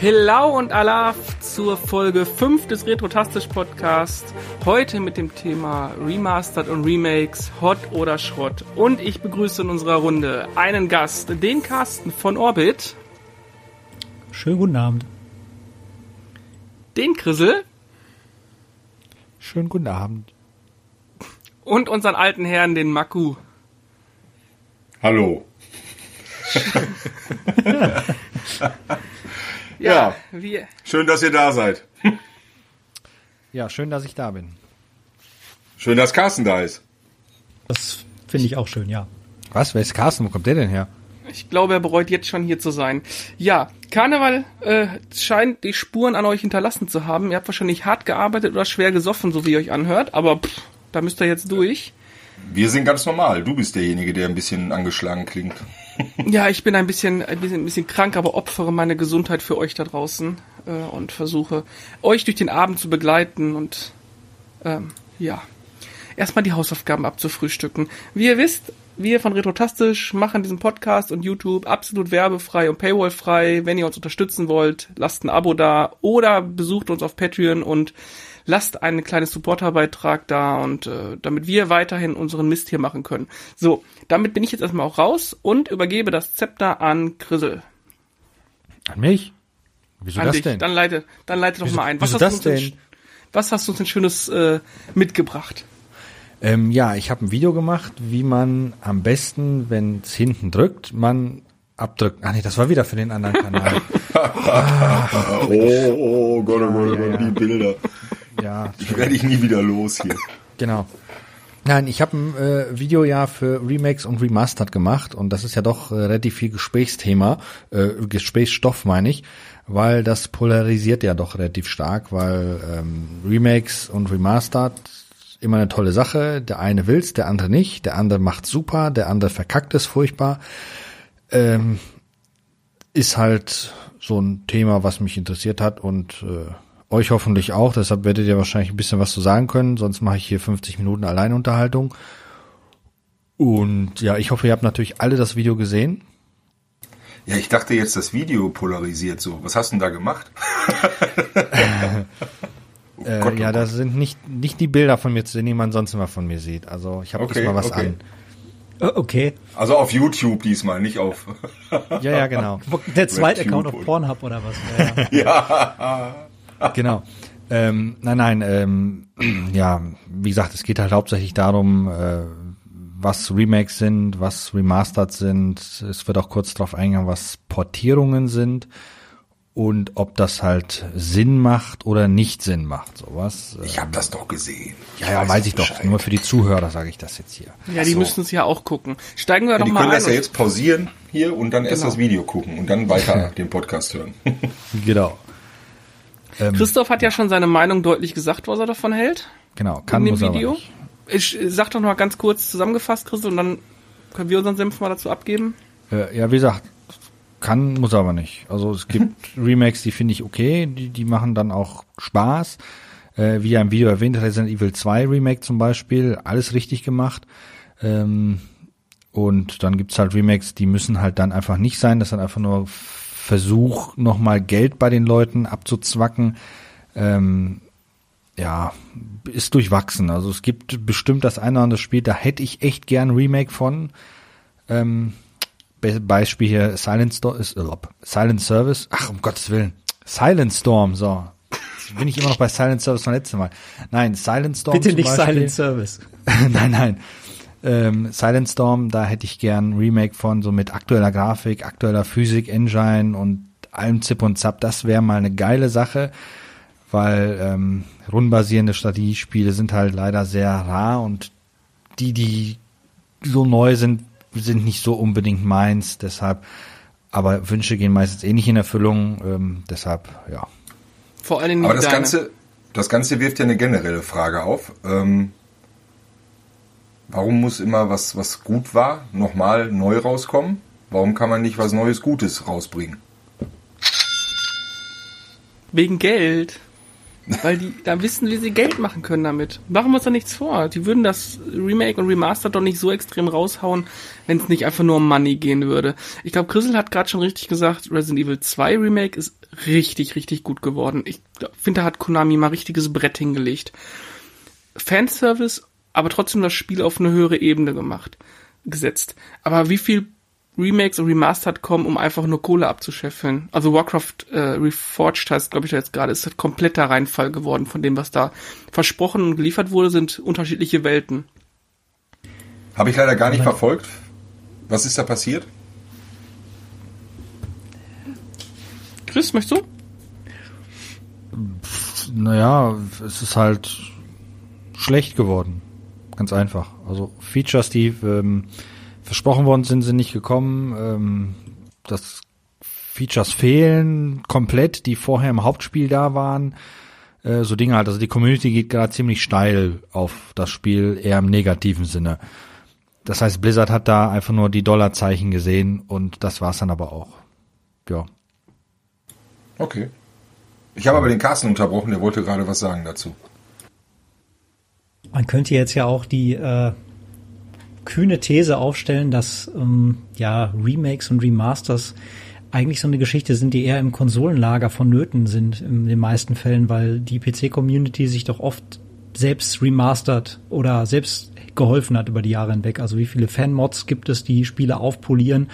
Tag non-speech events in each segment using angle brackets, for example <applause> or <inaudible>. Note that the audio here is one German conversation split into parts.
Hello und Alaf zur Folge 5 des Retrotastisch Podcast. Heute mit dem Thema Remastered und Remakes, Hot oder Schrott. Und ich begrüße in unserer Runde einen Gast, den Carsten von Orbit. Schönen guten Abend. Den Krissel. Schönen guten Abend. Und unseren alten Herrn, den Maku. Hallo. <laughs> Ja, wir. Schön, dass ihr da seid. <laughs> Ja, schön, dass ich da bin. Schön, dass Carsten da ist. Das finde ich auch schön, ja. Was? Wer ist Carsten? Wo kommt der denn her? Ich glaube, er bereut jetzt schon hier zu sein. Ja, Karneval äh, scheint die Spuren an euch hinterlassen zu haben. Ihr habt wahrscheinlich hart gearbeitet oder schwer gesoffen, so wie ihr euch anhört, aber pff, da müsst ihr jetzt durch. Wir sind ganz normal. Du bist derjenige, der ein bisschen angeschlagen klingt. Ja, ich bin ein bisschen, ein bisschen, ein bisschen krank, aber opfere meine Gesundheit für euch da draußen äh, und versuche euch durch den Abend zu begleiten und ähm, ja, erstmal die Hausaufgaben abzufrühstücken. Wie ihr wisst, wir von Retrotastisch machen diesen Podcast und YouTube absolut werbefrei und paywallfrei. Wenn ihr uns unterstützen wollt, lasst ein Abo da oder besucht uns auf Patreon und lasst einen kleinen Supporterbeitrag da und äh, damit wir weiterhin unseren Mist hier machen können. So, damit bin ich jetzt erstmal auch raus und übergebe das Zepter an Grissel. An mich? Wieso an das dich. denn? Dann leite, dann leite doch Wieso- mal ein. wieso hast das du uns denn? denn? Was hast du uns denn Schönes äh, mitgebracht? Ähm, ja, ich habe ein Video gemacht, wie man am besten, wenn es hinten drückt, man abdrückt. Ah nee, das war wieder für den anderen Kanal. <laughs> Oh, oh Gott, oh Gott, oh Gott, die Bilder. Ja, <laughs> Ich werde ich nie wieder los hier. Genau. Nein, ich habe ein äh, Video ja für Remakes und Remastered gemacht und das ist ja doch äh, relativ viel Gesprächsthema, äh, Gesprächsstoff meine ich, weil das polarisiert ja doch relativ stark, weil ähm, Remakes und Remastered immer eine tolle Sache. Der eine will's, der andere nicht, der andere macht super, der andere verkackt es furchtbar. Ähm, ist halt so ein Thema, was mich interessiert hat und äh, euch hoffentlich auch. Deshalb werdet ihr wahrscheinlich ein bisschen was zu sagen können. Sonst mache ich hier 50 Minuten Alleinunterhaltung. Und ja, ich hoffe, ihr habt natürlich alle das Video gesehen. Ja, ich dachte jetzt, das Video polarisiert so. Was hast du denn da gemacht? Äh, <laughs> Gott, oh ja, Gott. das sind nicht, nicht die Bilder von mir zu sehen, die man sonst immer von mir sieht. Also ich habe Okay, diesmal was okay. an. Okay. Also auf YouTube diesmal, nicht auf. Ja, ja, genau. <laughs> Der zweite Account auf Pornhub oder was? Ja, ja. <laughs> genau. Ähm, nein, nein, ähm, <clears throat> ja, wie gesagt, es geht halt hauptsächlich darum, äh, was Remakes sind, was Remastered sind. Es wird auch kurz darauf eingehen, was Portierungen sind und ob das halt Sinn macht oder nicht Sinn macht. Sowas. Ich habe das doch gesehen. ja, ja, weiß ich doch. Nur für die Zuhörer sage ich das jetzt hier. Ja, die so. müssten es ja auch gucken. Steigen wir Ja, doch die mal können ein. das ja jetzt pausieren hier und dann erst Genau. das Video gucken und dann weiter <laughs> den Podcast hören. Genau. Ähm, Christoph hat ja schon seine Meinung deutlich gesagt, was er davon hält. genau, kann in dem Video. nicht. Ich äh, sag doch noch mal ganz kurz zusammengefasst, Christoph, und dann können wir unseren Senf mal dazu abgeben. Äh, ja, wie gesagt, kann, muss aber nicht. Also es gibt <laughs> Remakes, die finde ich okay, die, die machen dann auch Spaß. Äh, wie ja im Video erwähnt, Resident Evil 2 Remake zum Beispiel, alles richtig gemacht. Ähm, und dann gibt's halt Remakes, die müssen halt dann einfach nicht sein. Das dann einfach nur Versuch, nochmal Geld bei den Leuten abzuzwacken. Ähm, ja, ist durchwachsen. Also es gibt bestimmt das eine oder andere Spiel, da hätte ich echt gern Remake von. Ähm, Be Beispiel hier Silent Storm ist äh, Silent Service. Ach, um Gottes Willen. Silent Storm, so. Jetzt bin ich immer noch bei Silent Service vom letzten Mal. Nein, Silent Storm. Bitte nicht Beispiel. Silent Service. <laughs> nein, nein. Ähm, Silent Storm, da hätte ich gern ein Remake von, so mit aktueller Grafik, aktueller Physik, Engine und allem Zip und Zap. Das wäre mal eine geile Sache, weil ähm, rundenbasierende Strategiespiele sind halt leider sehr rar und die, die so neu sind, sind nicht so unbedingt meins. Deshalb, aber Wünsche gehen meistens eh nicht in Erfüllung. Ähm, deshalb, ja. Vor allen Dingen Aber das deine. Ganze, das Ganze wirft ja eine generelle Frage auf. Ähm, warum muss immer was, was gut war, nochmal neu rauskommen? Warum kann man nicht was Neues Gutes rausbringen? Wegen Geld. Weil die da wissen, wie sie Geld machen können damit. Machen wir uns da nichts vor. Die würden das Remake und Remaster doch nicht so extrem raushauen, wenn es nicht einfach nur um Money gehen würde. Ich glaube, Chrisel hat gerade schon richtig gesagt, Resident Evil 2 Remake ist richtig, richtig gut geworden. Ich finde, da hat Konami mal richtiges Brett hingelegt. Fanservice, aber trotzdem das Spiel auf eine höhere Ebene gemacht, gesetzt. Aber wie viel Remakes und Remastered kommen, um einfach nur Kohle abzuscheffeln. Also Warcraft äh, Reforged heißt, glaube ich, da jetzt gerade, ist ein kompletter Reinfall geworden von dem, was da versprochen und geliefert wurde, sind unterschiedliche Welten. Habe ich leider gar nicht verfolgt. Was ist da passiert? Chris, möchtest du? Naja, es ist halt schlecht geworden. Ganz einfach. Also Features, die ähm, versprochen worden sind, sind nicht gekommen. Ähm, das Features fehlen komplett, die vorher im Hauptspiel da waren. Äh, so Dinge halt. Also die Community geht gerade ziemlich steil auf das Spiel, eher im negativen Sinne. Das heißt, Blizzard hat da einfach nur die Dollarzeichen gesehen und das war's dann aber auch. Ja. Okay. Ich habe aber den Carsten unterbrochen, der wollte gerade was sagen dazu. Man könnte jetzt ja auch die äh, kühne These aufstellen, dass ähm, ja Remakes und Remasters eigentlich so eine Geschichte sind, die eher im Konsolenlager vonnöten sind in den meisten Fällen, weil die PC-Community sich doch oft selbst remastert oder selbst geholfen hat über die Jahre hinweg. Also wie viele Fan-Mods gibt es, die Spiele aufpolieren.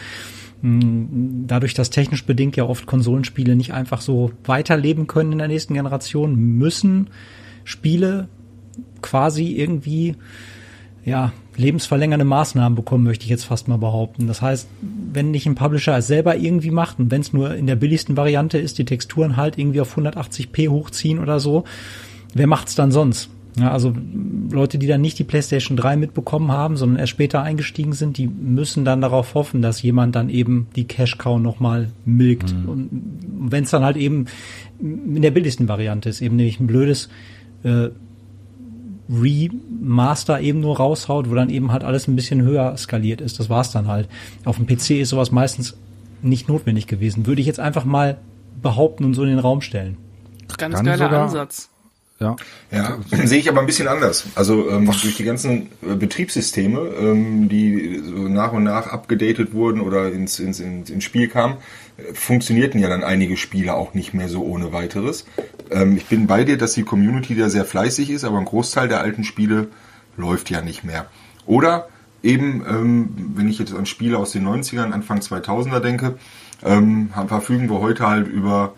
Hm, dadurch, dass technisch bedingt ja oft Konsolenspiele nicht einfach so weiterleben können in der nächsten Generation, müssen Spiele quasi irgendwie ja, lebensverlängernde Maßnahmen bekommen, möchte ich jetzt fast mal behaupten. Das heißt, wenn nicht ein Publisher es selber irgendwie macht und wenn es nur in der billigsten Variante ist, die Texturen halt irgendwie auf 180p hochziehen oder so, wer macht's dann sonst? Ja, also Leute, die dann nicht die PlayStation 3 mitbekommen haben, sondern erst später eingestiegen sind, die müssen dann darauf hoffen, dass jemand dann eben die Cash Cow nochmal milkt. Mhm. Und wenn es dann halt eben in der billigsten Variante ist, eben nämlich ein blödes äh, Remaster eben nur raushaut, wo dann eben halt alles ein bisschen höher skaliert ist. Das war's dann halt. Auf dem PC ist sowas meistens nicht notwendig gewesen. Würde ich jetzt einfach mal behaupten und so in den Raum stellen. Ganz Kann geiler sogar, Ansatz. Ja. ja, <laughs> sehe ich aber ein bisschen anders. Also ähm, durch die ganzen äh, Betriebssysteme, ähm, die so nach und nach abgedatet wurden oder ins, ins, ins, ins Spiel kamen, funktionierten ja dann einige Spiele auch nicht mehr so ohne weiteres. Ähm, ich bin bei dir, dass die Community da sehr fleißig ist, aber ein Großteil der alten Spiele läuft ja nicht mehr. Oder eben, ähm, wenn ich jetzt an Spiele aus den 90ern, Anfang 2000er denke, ähm, verfügen wir heute halt über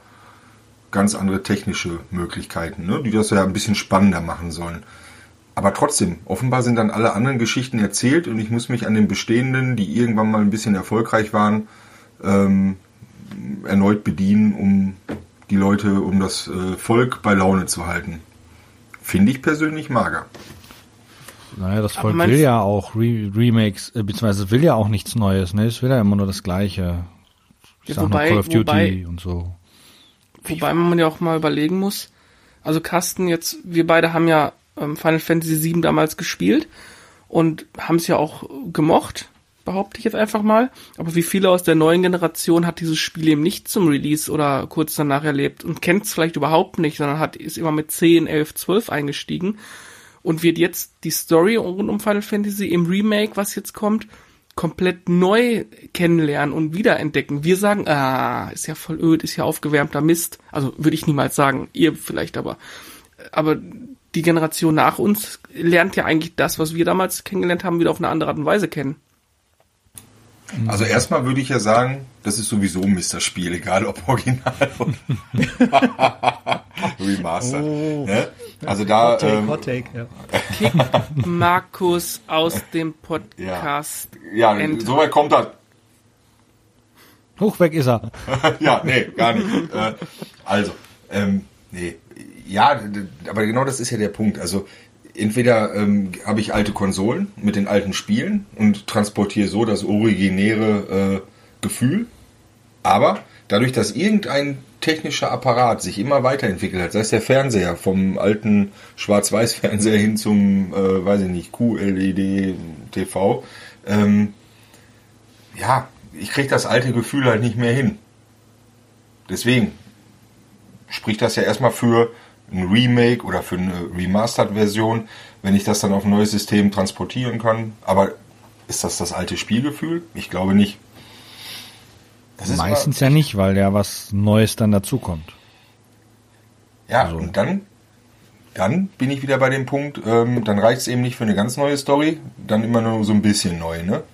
ganz andere technische Möglichkeiten, ne, die das ja ein bisschen spannender machen sollen. Aber trotzdem, offenbar sind dann alle anderen Geschichten erzählt und ich muss mich an den bestehenden, die irgendwann mal ein bisschen erfolgreich waren, ähm, erneut bedienen, um die Leute, um das äh, Volk bei Laune zu halten. Finde ich persönlich mager. Naja, das Volk will ja auch Re Remakes, äh, beziehungsweise will ja auch nichts Neues, ne? Es will ja immer nur das Gleiche. Ich ja, sag wobei, nur Call of Duty wobei, und so. Wobei man ja auch mal überlegen muss, also Carsten, jetzt, wir beide haben ja ähm, Final Fantasy VII damals gespielt und haben es ja auch gemocht, behaupte ich jetzt einfach mal. Aber wie viele aus der neuen Generation hat dieses Spiel eben nicht zum Release oder kurz danach erlebt und kennt es vielleicht überhaupt nicht, sondern hat, ist immer mit 10, 11, 12 eingestiegen und wird jetzt die Story rund um Final Fantasy im Remake, was jetzt kommt, komplett neu kennenlernen und wiederentdecken. Wir sagen, ah, ist ja voll öd, ist ja aufgewärmter Mist. Also würde ich niemals sagen, ihr vielleicht aber. Aber die Generation nach uns lernt ja eigentlich das, was wir damals kennengelernt haben, wieder auf eine andere Art und Weise kennen. Also erstmal würde ich ja sagen, das ist sowieso ein Mister-Spiel, egal ob Original oder <laughs> Remaster. Oh. Ne? Also da. Hot take, ähm, Hot take, ja. Kick Markus aus dem Podcast. Ja, ja soweit kommt er. Hoch weg ist er. <laughs> ja, nee, gar nicht. Äh, also, ähm, nee. Ja, aber genau das ist ja der Punkt. Also entweder ähm, habe ich alte Konsolen mit den alten Spielen und transportiere so das originäre äh, Gefühl, aber dadurch, dass irgendein technischer Apparat sich immer weiterentwickelt hat, sei es der Fernseher vom alten Schwarz-Weiß-Fernseher hin zum, äh, weiß ich nicht, QLED TV, ähm, ja, ich kriege das alte Gefühl halt nicht mehr hin. Deswegen spricht das ja erstmal für ein Remake oder für eine Remastered-Version, wenn ich das dann auf ein neues System transportieren kann. Aber ist das das alte Spielgefühl? Ich glaube nicht. Meistens ja nicht, weil ja was Neues dann dazukommt. Ja, also. und dann, dann bin ich wieder bei dem Punkt, ähm, dann reicht es eben nicht für eine ganz neue Story, dann immer nur so ein bisschen neu, ne?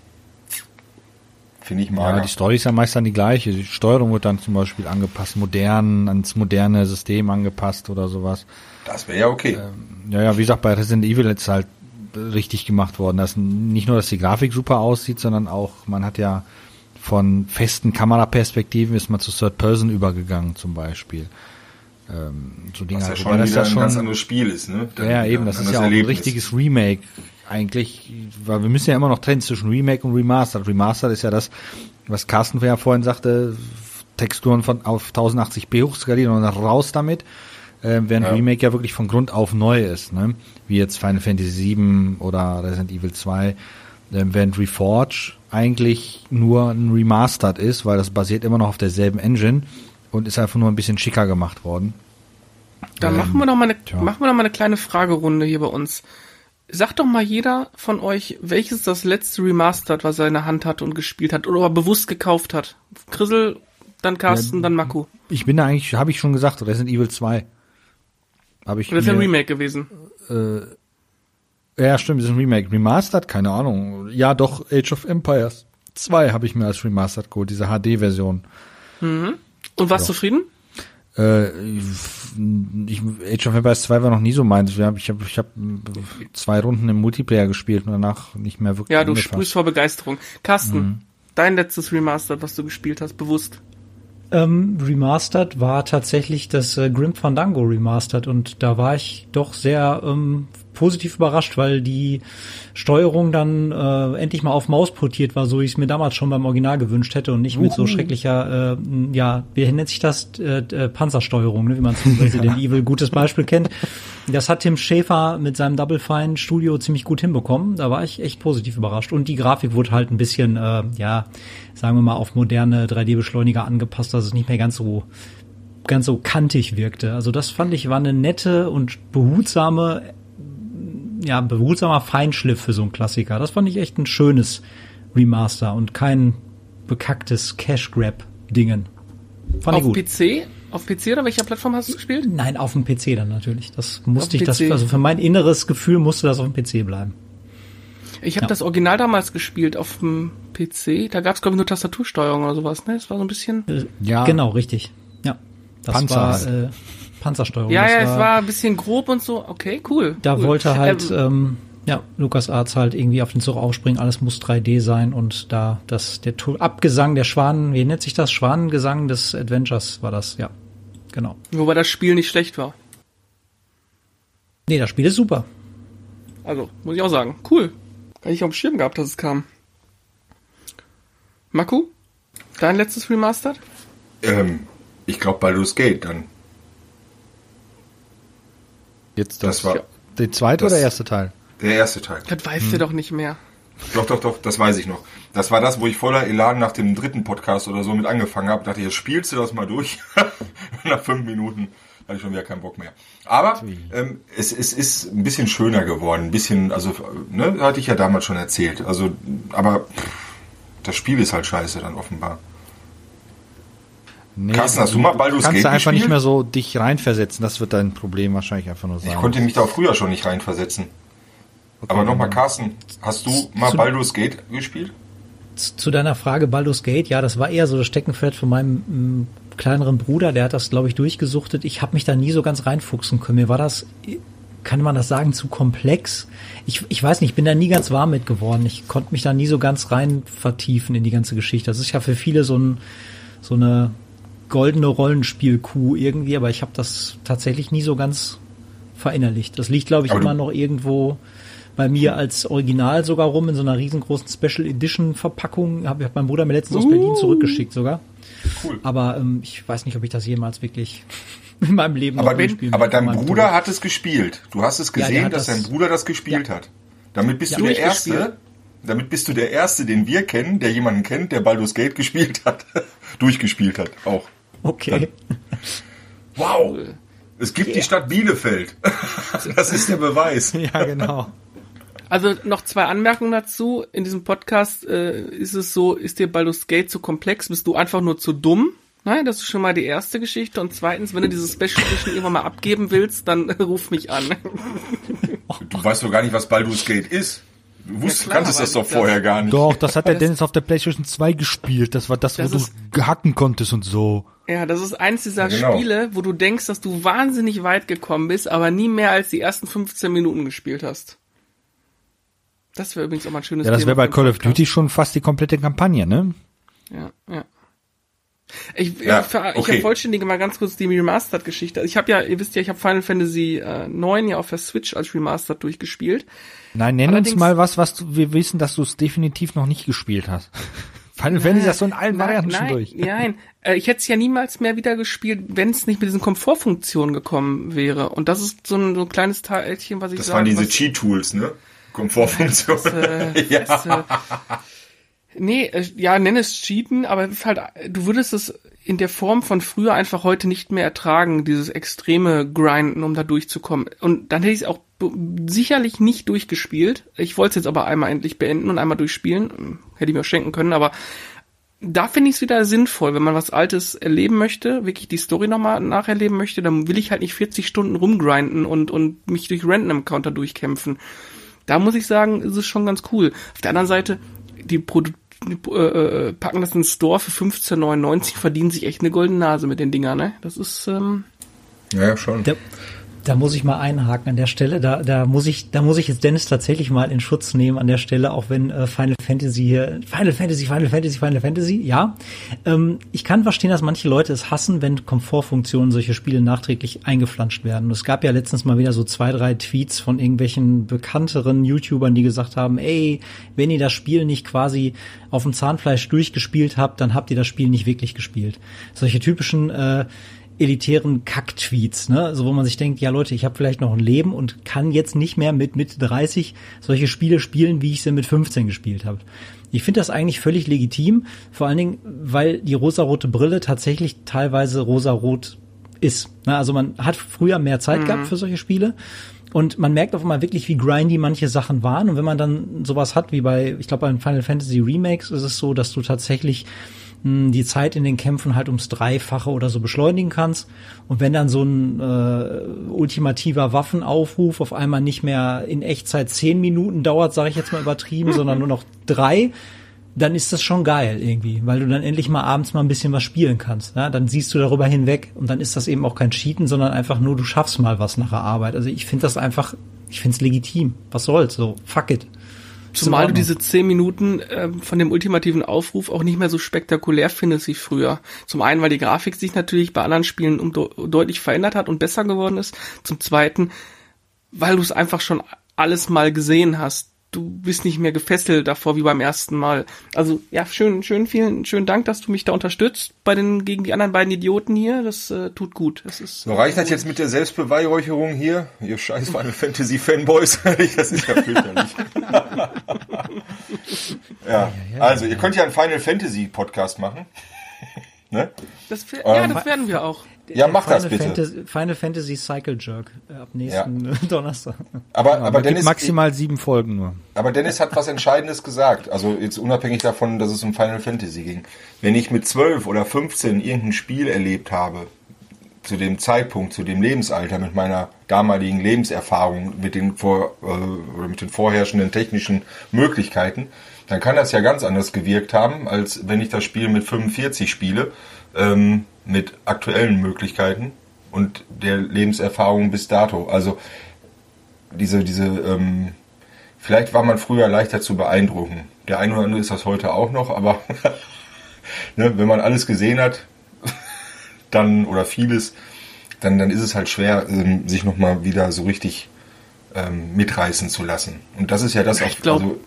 Finde ich mal. Ja, die Story ist ja meist dann die gleiche. Die Steuerung wird dann zum Beispiel angepasst, modern, ans moderne System angepasst oder sowas. Das wäre ja okay. Ähm, ja, ja, wie gesagt, bei Resident Evil ist halt richtig gemacht worden. Das nicht nur, dass die Grafik super aussieht, sondern auch, man hat ja von festen Kameraperspektiven ist man zu Third Person übergegangen zum Beispiel. Ähm, so Dinge Was ja schon wieder ja schon, ein ganz anderes Spiel ist, ne? Dann ja, eben, das ist ja auch ein richtiges Remake eigentlich, weil wir müssen ja immer noch trennen zwischen Remake und Remastered. Remastered ist ja das, was Carsten ja vorhin sagte, Texturen von auf 1080p hochskalieren und dann raus damit, äh, während ja. Remake ja wirklich von Grund auf neu ist, ne? Wie jetzt Final Fantasy VII oder Resident Evil 2, äh, während Reforge eigentlich nur ein Remastered ist, weil das basiert immer noch auf derselben Engine und ist einfach nur ein bisschen schicker gemacht worden. Dann ähm, machen wir noch mal eine, machen wir noch mal eine kleine Fragerunde hier bei uns. Sagt doch mal jeder von euch, welches das letzte Remastered, was er in der Hand hat und gespielt hat oder bewusst gekauft hat. Grissel, dann Carsten, ja, dann Maku. Ich bin da eigentlich, habe ich schon gesagt, Resident Evil 2. Habe ich. Das ist ein Remake gewesen. Äh, ja, stimmt, das ist ein Remake. Remastered? Keine Ahnung. Ja, doch, Age of Empires 2 habe ich mir als Remastered geholt, diese HD-Version. Mhm. Und warst ja. zufrieden? Äh, ich, Age of Empires 2 war noch nie so meins. Ich habe ich hab, ich hab zwei Runden im Multiplayer gespielt und danach nicht mehr wirklich. Ja, du angefasst. sprühst vor Begeisterung. Carsten, mhm. dein letztes Remastered, was du gespielt hast, bewusst. Ähm, remastered war tatsächlich das äh, Grim Fandango Remastered und da war ich doch sehr ähm, positiv überrascht, weil die Steuerung dann äh, endlich mal auf Maus portiert war, so ich es mir damals schon beim Original gewünscht hätte und nicht mit so schrecklicher, äh, ja, wie nennt sich das, äh, äh, Panzersteuerung, ne, wie man zum <laughs> Resident Evil gutes Beispiel kennt. Das hat Tim Schäfer mit seinem Double Fine Studio ziemlich gut hinbekommen. Da war ich echt positiv überrascht. Und die Grafik wurde halt ein bisschen, äh, ja, sagen wir mal, auf moderne 3D-Beschleuniger angepasst, dass es nicht mehr ganz so ganz so kantig wirkte. Also das fand ich war eine nette und behutsame ja, behutsamer Feinschliff für so einen Klassiker. Das fand ich echt ein schönes Remaster und kein bekacktes Cash-Grab-Dingen. Fand auf PC? Auf PC oder welcher Plattform hast du gespielt? Nein, auf dem PC dann natürlich. Das musste ich, das, also für mein inneres Gefühl musste das auf dem PC bleiben. Ich habe ja. das Original damals gespielt auf dem PC. Da gab es glaube ich nur Tastatursteuerung oder sowas. Ne, das war so ein bisschen. Äh, ja. Genau, richtig. Ja. Das Panzer. war äh, Panzersteuerung. Ja, ja, es war ein bisschen grob und so. Okay, cool. Da cool. wollte halt, ähm, ähm, ja, Lukas Arzt halt irgendwie auf den Zug aufspringen, alles muss 3D sein und da das, der Abgesang der Schwanen, wie nennt sich das? Schwanengesang des Adventures war das, ja. Genau. Wobei das Spiel nicht schlecht war. Nee, das Spiel ist super. Also, muss ich auch sagen. Cool. Gar nicht auf dem Schirm gehabt, dass es kam. Maku? Dein letztes Remastered? Ähm, ich glaube Baldur's Gate dann. Jetzt das, das war der zweite das, oder der erste Teil? Der erste Teil. Das weißt hm. du doch nicht mehr. Doch, doch, doch, das weiß ich noch. Das war das, wo ich voller Elan nach dem dritten Podcast oder so mit angefangen habe. Dachte, jetzt spielst du das mal durch. <laughs> nach fünf Minuten hatte ich schon wieder keinen Bock mehr. Aber ähm, es, es ist ein bisschen schöner geworden. Ein bisschen, also, ne, hatte ich ja damals schon erzählt. Also, aber pff, das Spiel ist halt scheiße dann offenbar. Nee, Carsten, hast du mal Baldur's Gate Kannst du einfach gespielt? nicht mehr so dich reinversetzen, das wird dein Problem wahrscheinlich einfach nur sein. Ich konnte mich da auch früher schon nicht reinversetzen. Okay, Aber nochmal, Carsten, hast du mal zu, Baldur's Gate gespielt? Zu deiner Frage Baldur's Gate, ja, das war eher so das Steckenpferd von meinem m, kleineren Bruder, der hat das, glaube ich, durchgesuchtet. Ich habe mich da nie so ganz reinfuchsen können. Mir war das, kann man das sagen, zu komplex. Ich, ich weiß nicht, ich bin da nie ganz warm mit geworden. Ich konnte mich da nie so ganz rein vertiefen in die ganze Geschichte. Das ist ja für viele so ein so eine goldene Rollenspiel-Kuh irgendwie, aber ich habe das tatsächlich nie so ganz verinnerlicht. Das liegt, glaube ich, aber immer noch irgendwo bei mir als Original sogar rum in so einer riesengroßen Special Edition Verpackung. Habe hab mein Bruder mir letztens uh. aus Berlin zurückgeschickt sogar. Cool. Aber ähm, ich weiß nicht, ob ich das jemals wirklich <laughs> in meinem Leben aber, wenn, aber dein Bruder hat es gespielt. Du hast es gesehen, ja, dass das, dein Bruder das gespielt ja. hat. Damit bist ja, du der Erste. Damit bist du der Erste, den wir kennen, der jemanden kennt, der Baldur's Gate gespielt hat, <laughs> durchgespielt hat, auch. Okay. <laughs> Wow. Es gibt die Stadt Bielefeld. <laughs> Das ist der Beweis. Ja, genau. Also noch zwei Anmerkungen dazu. In diesem Podcast äh, ist es so, ist dir Baldur's Gate zu komplex? Bist du einfach nur zu dumm? Nein, das ist schon mal die erste Geschichte. Und zweitens, wenn du diese Special Edition irgendwann mal abgeben willst, dann <laughs> ruf mich an. Du weißt doch gar nicht, was Baldur's Gate ist. Du wusstest, klar, kanntest das doch vorher gar nicht. Doch, das hat der Dennis auf der PlayStation 2 gespielt. Das war das, Das wo ist- du hacken konntest und so. Ja, das ist eins dieser Ja, genau. Spiele, wo du denkst, dass du wahnsinnig weit gekommen bist, aber nie mehr als die ersten 15 Minuten gespielt hast. Das wäre übrigens auch mal ein schönes Ja, das wäre bei Call of. Duty schon fast die komplette Kampagne, ne? Ja, ja. Ich, Ja, ich, ver- ich okay. vervollständige mal ganz kurz die Remastered-Geschichte. Ich habe ja, ihr wisst ja, ich habe Final Fantasy äh, 9 ja auf der Switch als Remastered durchgespielt. Nein, nenn Allerdings- uns mal was, was du, wir wissen, dass du es definitiv noch nicht gespielt hast. Final Fantasy hast du in allen Varianten nein, schon durch. Nein, äh, ich hätte es ja niemals mehr wieder gespielt, wenn es nicht mit diesen Komfortfunktionen gekommen wäre. Und das ist so ein, so ein kleines Teilchen, was ich Das sage. waren diese Cheat-Tools, ne? Komfortfunktion. äh, <laughs> ja. das, äh, nee, äh, ja, nenn es Cheaten, aber es ist halt, du würdest es in der Form von früher einfach heute nicht mehr ertragen, dieses extreme Grinden, um da durchzukommen. Und dann hätte ich es auch sicherlich nicht durchgespielt. Ich wollte es jetzt aber einmal endlich beenden und einmal durchspielen. Hätte ich mir auch schenken können, aber da finde ich es wieder sinnvoll, wenn man was Altes erleben möchte, wirklich die Story nochmal nacherleben möchte, dann will ich halt nicht 40 Stunden rumgrinden und, und mich durch Random Counter durchkämpfen. Da muss ich sagen, ist es schon ganz cool. Auf der anderen Seite, die, Produ äh, äh, packen das in den Store für 15,99, verdienen sich echt eine goldene Nase mit den Dingern, ne? Das ist, ähm, ja, schon. Da, da muss ich mal einhaken an der Stelle. Da, da muss ich, da muss ich jetzt Dennis tatsächlich mal in Schutz nehmen an der Stelle, auch wenn äh, Final Fantasy hier, Final Fantasy, Final Fantasy, Final Fantasy, ja. Ähm, ich kann verstehen, dass manche Leute es hassen, wenn Komfortfunktionen solche Spiele nachträglich eingeflanscht werden. Und es gab ja letztens mal wieder so zwei, drei Tweets von irgendwelchen bekannteren YouTubern, die gesagt haben, ey, wenn ihr das Spiel nicht quasi auf dem Zahnfleisch durchgespielt habt, dann habt ihr das Spiel nicht wirklich gespielt. Solche typischen äh, elitären Kack-Tweets, ne? So wo man sich denkt, ja Leute, ich habe vielleicht noch ein Leben und kann jetzt nicht mehr mit Mitte 30 solche Spiele spielen, wie ich sie mit 15 gespielt habe. Ich finde das eigentlich völlig legitim, vor allen Dingen, weil die rosarote Brille tatsächlich teilweise rosarot ist. Ne? Also man hat früher mehr Zeit gehabt für solche Spiele. Und man merkt auf einmal wirklich, wie grindy manche Sachen waren. Und wenn man dann sowas hat wie bei, ich glaube, bei Final Fantasy Remakes ist es so, dass du tatsächlich mh, die Zeit in den Kämpfen halt ums Dreifache oder so beschleunigen kannst. Und wenn dann so ein äh, ultimativer Waffenaufruf auf einmal nicht mehr in Echtzeit zehn Minuten dauert, sage ich jetzt mal übertrieben, <laughs> sondern nur noch drei, dann ist das schon geil irgendwie, weil du dann endlich mal abends mal ein bisschen was spielen kannst. Ja? Dann siehst du darüber hinweg und dann ist das eben auch kein Cheaten, sondern einfach nur, du schaffst mal was nach der Arbeit. Also ich finde das einfach, ich finde es legitim. Was soll's? So, fuck it. Zumal du diese 10 Minuten ähm, von dem ultimativen Aufruf auch nicht mehr so spektakulär findest wie früher. Zum einen, weil die Grafik sich natürlich bei anderen Spielen um deutlich verändert hat und besser geworden ist. Zum zweiten, weil du es einfach schon alles mal gesehen hast. Du bist nicht mehr gefesselt davor wie beim ersten Mal. Also ja, schön, schön, vielen, schönen Dank, dass du mich da unterstützt bei den gegen die anderen beiden Idioten hier. Das äh, tut gut. Das ist So reicht das jetzt mit der Selbstbeweihräucherung hier? Ihr scheiß Final Fantasy Fanboys. <laughs> das ist ja fürchterlich. <laughs> ja, also ihr könnt ja einen Final Fantasy Podcast machen. <laughs> ne? das, ja, Ähm, das werden wir auch. Ja, mach Final das bitte. Fantasy, Final Fantasy Cycle Jerk äh, ab nächsten äh, <laughs> Donnerstag. Aber, Aber aber gibt Dennis, maximal sieben Folgen nur. aber Dennis hat was Entscheidendes gesagt. Also jetzt unabhängig davon, dass es um Final Fantasy ging. Wenn ich mit 12 oder 15 irgendein Spiel erlebt habe, zu dem Zeitpunkt, zu dem Lebensalter, mit meiner damaligen Lebenserfahrung, mit den vor, äh, oder mit den vorherrschenden technischen Möglichkeiten, dann kann das ja ganz anders gewirkt haben, als wenn ich das Spiel mit 45 spiele, ähm, mit aktuellen Möglichkeiten und der Lebenserfahrung bis dato. Also diese, diese, ähm, vielleicht war man früher leichter zu beeindrucken. Der eine oder andere ist das heute auch noch, aber <laughs> ne, wenn man alles gesehen hat, <laughs> dann oder vieles, dann, dann ist es halt schwer, ähm, sich nochmal wieder so richtig ähm, mitreißen zu lassen. Und das ist ja das, Ich auch, glaub- also,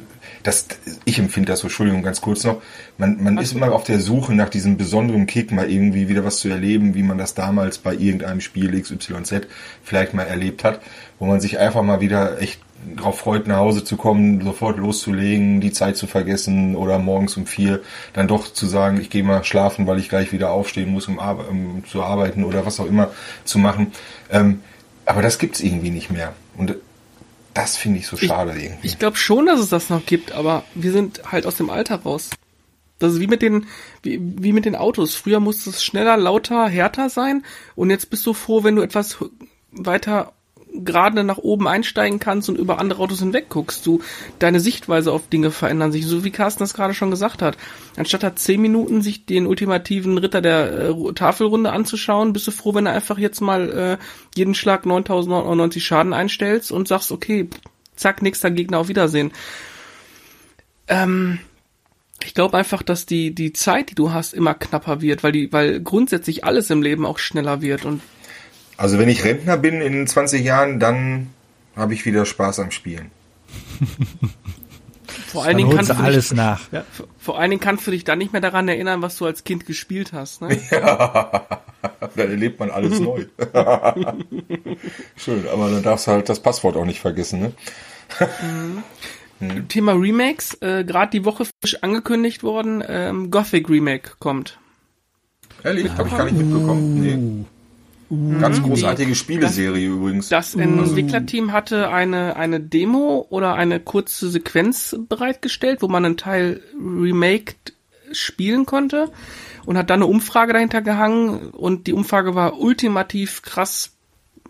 das, ich empfinde das so, Entschuldigung, ganz kurz noch, man, man ist immer auf der Suche nach diesem besonderen Kick, mal irgendwie wieder was zu erleben, wie man das damals bei irgendeinem Spiel XYZ vielleicht mal erlebt hat, wo man sich einfach mal wieder echt darauf freut, nach Hause zu kommen, sofort loszulegen, die Zeit zu vergessen oder morgens um vier dann doch zu sagen, ich gehe mal schlafen, weil ich gleich wieder aufstehen muss, um, um zu arbeiten oder was auch immer zu machen. Ähm, aber das gibt's irgendwie nicht mehr. Und das finde ich so schade ich, irgendwie. Ich glaube schon, dass es das noch gibt, aber wir sind halt aus dem Alter raus. Das ist wie mit den, wie, wie mit den Autos. Früher musste es schneller, lauter, härter sein und jetzt bist du froh, wenn du etwas weiter gerade nach oben einsteigen kannst und über andere Autos hinweg guckst. Du, deine Sichtweise auf Dinge verändern sich, so wie Carsten das gerade schon gesagt hat. Anstatt hat zehn Minuten sich den ultimativen Ritter der äh, Tafelrunde anzuschauen, bist du froh, wenn du einfach jetzt mal äh, jeden Schlag 9099 Schaden einstellst und sagst, okay, zack, nächster Gegner, auf Wiedersehen. Ähm, ich glaube einfach, dass die, die Zeit, die du hast, immer knapper wird, weil die, weil grundsätzlich alles im Leben auch schneller wird und also wenn ich Rentner bin in 20 Jahren, dann habe ich wieder Spaß am Spielen. <laughs> vor allen Dingen kannst du alles dich, nach. Ja, vor allen Dingen kannst du dich dann nicht mehr daran erinnern, was du als Kind gespielt hast. Ne? <laughs> Ja, dann erlebt man alles neu. <laughs> Schön, aber dann darfst du halt das Passwort auch nicht vergessen. Ne? Mhm. Hm. Thema Remakes, äh, gerade die Woche frisch angekündigt worden, ähm, Gothic Remake kommt. Ehrlich, habe ich gar nicht mitbekommen. Nee. Ganz großartige Spieleserie das, übrigens. Das Entwicklerteam hatte eine, eine Demo oder eine kurze Sequenz bereitgestellt, wo man einen Teil remaked spielen konnte und hat dann eine Umfrage dahinter gehangen und die Umfrage war ultimativ krass,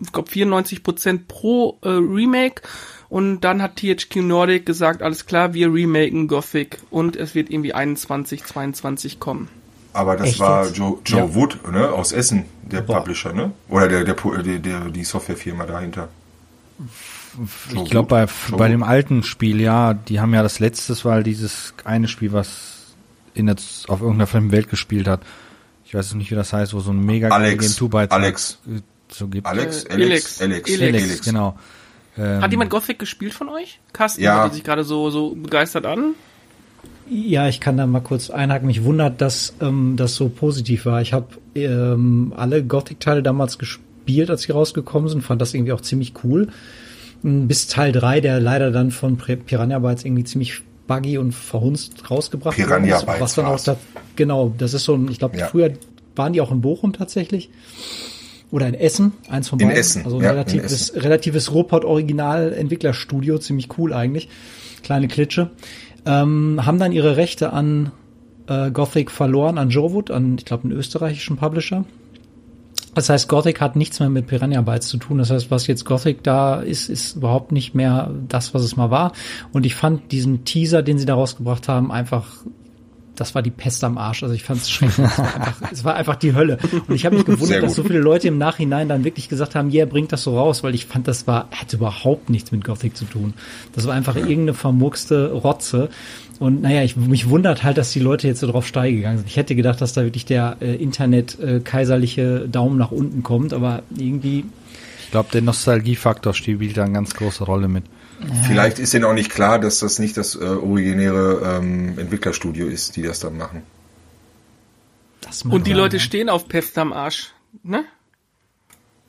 ich glaube 94% pro äh, Remake und dann hat THQ Nordic gesagt, alles klar, wir remaken Gothic und es wird irgendwie 21, 22 kommen. Aber das Echt war jetzt? Joe, Joe ja. Wood ne, aus Essen, der Boah. Publisher, ne? Oder der, der, der, der die Softwarefirma dahinter. Joe ich glaube bei, bei dem alten Spiel, ja, die haben ja das letzte Mal dieses eine Spiel, was in der, auf irgendeiner fremden Welt gespielt hat. Ich weiß nicht, wie das heißt, wo so ein mega Alex, Alex. so gibt. Alex, äh, Alex, Alex, Alex, Alex, genau. Ähm, Hat jemand Gothic gespielt von euch? Carsten ja. sich gerade so, so begeistert an. Ja, ich kann da mal kurz einhaken. Mich wundert, dass ähm, das so positiv war. Ich habe ähm, alle Gothic-Teile damals gespielt, als sie rausgekommen sind, fand das irgendwie auch ziemlich cool. Bis Teil 3, der leider dann von Piranha Bytes irgendwie ziemlich buggy und verhunzt rausgebracht Piranha Bytes was dann auch da, genau, das ist so ein, ich glaube, ja. früher waren die auch in Bochum tatsächlich. Oder in Essen, eins von beiden. In Essen. Also ein ja, relatives, relatives Ruhrpott-Original-Entwicklerstudio, ziemlich cool eigentlich. Kleine Klitsche ähm, haben dann ihre Rechte an äh, Gothic verloren, an Jowood, an, ich glaube, einen österreichischen Publisher. Das heißt, Gothic hat nichts mehr mit Piranha Bytes zu tun. Das heißt, was jetzt Gothic da ist, ist überhaupt nicht mehr das, was es mal war. Und ich fand diesen Teaser, den sie da rausgebracht haben, einfach das war die Pest am Arsch. Also ich fand es schrecklich. es, war einfach, es war einfach die Hölle. Und ich habe mich gewundert, dass so viele Leute im Nachhinein dann wirklich gesagt haben, yeah, bringt das so raus, weil ich fand, das war, hat überhaupt nichts mit Gothic zu tun. Das war einfach irgendeine vermurkste Rotze. Und naja, ich, mich wundert halt, dass die Leute jetzt so drauf steil gegangen sind. Ich hätte gedacht, dass da wirklich der äh, Internet äh, kaiserliche Daumen nach unten kommt, aber irgendwie. Ich glaube, der Nostalgiefaktor spielt da eine ganz große Rolle mit. Vielleicht ist denen auch nicht klar, dass das nicht das äh, originäre ähm, Entwicklerstudio ist, die das dann machen. Das Und die Leute stehen auf Pest am Arsch, ne?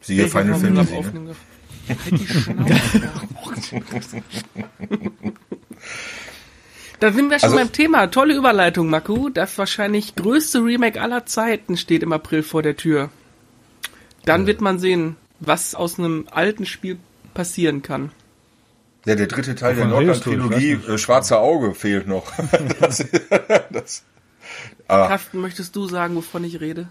Siehe Final Fantasy. Ne? Halt die <laughs> Da sind wir schon also, beim Thema. Tolle Überleitung, Maku. Das wahrscheinlich größte Remake aller Zeiten steht im April vor der Tür. Dann wird man sehen, was aus einem alten Spiel passieren kann. Ja, der dritte Teil der Nordland-Trilogie, äh, Schwarze Auge, fehlt noch. <laughs> das, das, ah. Carsten, möchtest du sagen, wovon ich rede?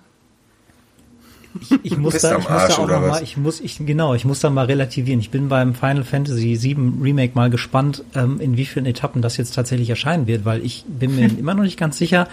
Ich, ich muss da, ich muss da auch noch mal, ich muss, ich, genau, ich muss da mal relativieren. Ich bin beim Final Fantasy VII Remake mal gespannt, ähm, in wie vielen Etappen das jetzt tatsächlich erscheinen wird, weil ich bin mir <laughs> immer noch nicht ganz sicher,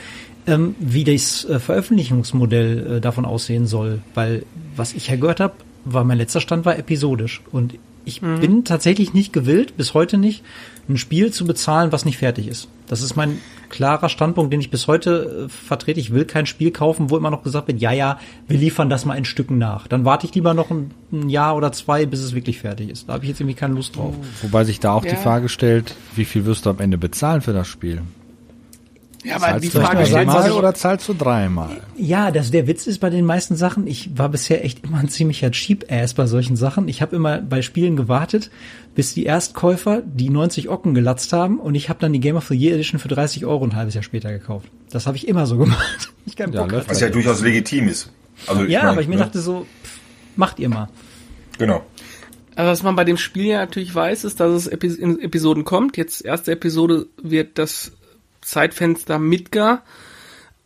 ähm, wie das äh, Veröffentlichungsmodell äh, davon aussehen soll, weil was ich ja gehört habe, war mein letzter Stand war episodisch und ich mhm. bin tatsächlich nicht gewillt, bis heute nicht, ein Spiel zu bezahlen, was nicht fertig ist. Das ist mein klarer Standpunkt, den ich bis heute äh, vertrete. Ich will kein Spiel kaufen, wo immer noch gesagt wird, ja, ja, wir liefern das mal in Stücken nach. Dann warte ich lieber noch ein, ein Jahr oder zwei, bis es wirklich fertig ist. Da habe ich jetzt irgendwie keine Lust drauf. Wobei sich da auch ja. die Frage stellt, wie viel wirst du am Ende bezahlen für das Spiel? Ja, aber zahlst die Frage stellt sich- oder zahlst du dreimal? Ja, das, der Witz ist bei den meisten Sachen, ich war bisher echt immer ein ziemlicher Cheap-Ass bei solchen Sachen. Ich habe immer bei Spielen gewartet, bis die Erstkäufer die 90 Ocken gelatzt haben und ich habe dann die Game of the Year Edition für 30 Euro ein halbes Jahr später gekauft. Das habe ich immer so <laughs> gemacht. Ich keinen Ja, Bock läuft hatte. Was ja durchaus legitim ist. Also ja, mein, aber ich mir ne? dachte so, pff, macht ihr mal. Genau. Also was man bei dem Spiel ja natürlich weiß, ist, dass es Epi in Episoden kommt. Jetzt erste Episode wird das Zeitfenster Midgar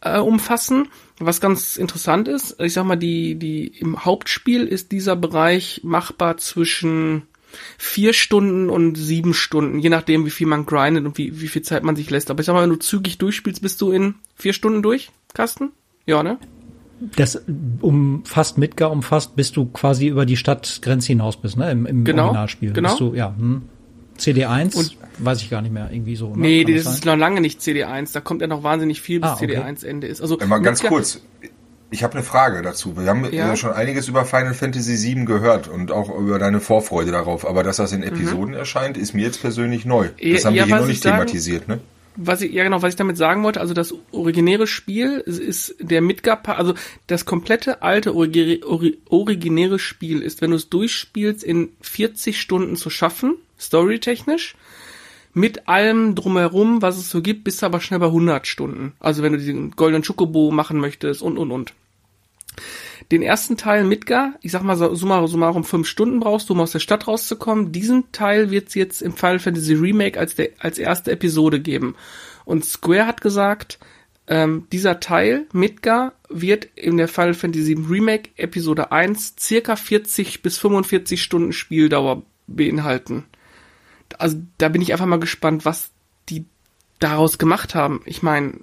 äh, umfassen. Was ganz interessant ist, ich sag mal, die, die im Hauptspiel ist dieser Bereich machbar zwischen vier Stunden und sieben Stunden, je nachdem, wie viel man grindet und wie, wie viel Zeit man sich lässt. Aber ich sag mal, wenn du zügig durchspielst, bist du in vier Stunden durch, Carsten? Ja, ne? Das umfasst Midgar, umfasst, bis du quasi über die Stadtgrenze hinaus bist, ne? Im, im Genau, Originalspiel. genau. Bist du, ja, hm. CD1, Und- weiß ich gar nicht mehr, irgendwie so. Ne? Nee, Kann das sein? ist noch lange nicht CD1. Da kommt ja noch wahnsinnig viel, bis Ah, okay. CD1 Ende ist. Also Mal ganz kurz. Ich habe eine Frage dazu. Wir haben Ja. ja. schon einiges über Final Fantasy VII gehört und auch über deine Vorfreude darauf. Aber dass das in Episoden erscheint, ist mir jetzt persönlich neu. Ja, Das haben ja, wir hier noch ich nicht sagen- thematisiert, ne? was ich, ja genau, was ich damit sagen wollte, also das originäre Spiel ist, der Midgar, also das komplette alte origi- ori- originäre Spiel ist, wenn du es durchspielst, in 40 Stunden zu schaffen, storytechnisch, mit allem drumherum, was es so gibt, bist du aber schnell bei 100 Stunden. Also wenn du diesen goldenen Chocobo machen möchtest und, und, und. Den ersten Teil Midgar, ich sag mal so- summa summarum fünf Stunden brauchst du, um aus der Stadt rauszukommen. Diesen Teil wird es jetzt im Final Fantasy Remake als, der, als erste Episode geben. Und Square hat gesagt, ähm, dieser Teil, Midgar, wird in der Final Fantasy Remake Episode 1 circa 40 bis 45 Stunden Spieldauer beinhalten. Also da bin ich einfach mal gespannt, was die daraus gemacht haben. Ich meine,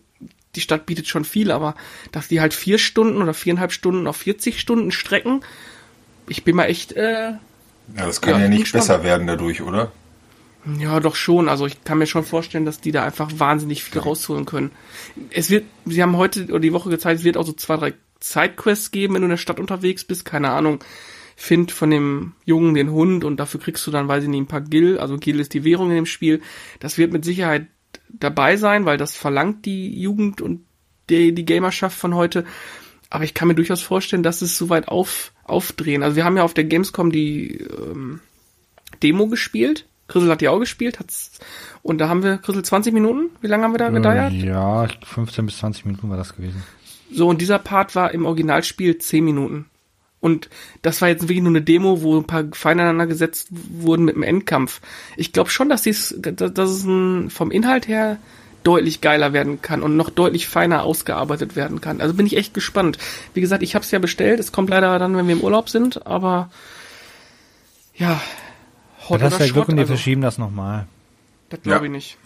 die Stadt bietet schon viel, aber dass die halt vier Stunden oder viereinhalb Stunden auf 40 Stunden strecken, ich bin mal echt, äh, Ja, das kann Ja, ja, nicht gespannt. besser werden dadurch, oder? ja doch schon. Also ich kann mir schon vorstellen, dass die da einfach wahnsinnig viel rausholen können. Es wird, sie haben heute oder die Woche gezeigt, es wird auch so zwei, drei Sidequests geben, wenn du in der Stadt unterwegs bist, keine Ahnung. Find von dem Jungen den Hund und dafür kriegst du dann, weiß ich nicht, ein paar Gil, also Gil ist die Währung in dem Spiel. Das wird mit Sicherheit dabei sein, weil das verlangt die Jugend und die, die Gamerschaft von heute. Aber ich kann mir durchaus vorstellen, dass es soweit auf, aufdrehen. Also wir haben ja auf der Gamescom die ähm, Demo gespielt. Chrisel hat die auch gespielt. Hat's, und da haben wir, Chrisel, 20 Minuten? Wie lange haben wir da gedauert? Äh, Ja, 15 bis 20 Minuten war das gewesen. So, und dieser Part war im Originalspiel 10 Minuten. Und das war jetzt wirklich nur eine Demo, wo ein paar Feinde aneinander gesetzt wurden mit dem Endkampf. Ich glaube schon, dass, dies, dass es ein, vom Inhalt her deutlich geiler werden kann und noch deutlich feiner ausgearbeitet werden kann. Also bin ich echt gespannt. Wie gesagt, ich habe es ja bestellt. Es kommt leider dann, wenn wir im Urlaub sind, aber ja, Hot Das ist oder ja Glück Schrott, und die also, verschieben das nochmal. das glaube Ja. ich nicht.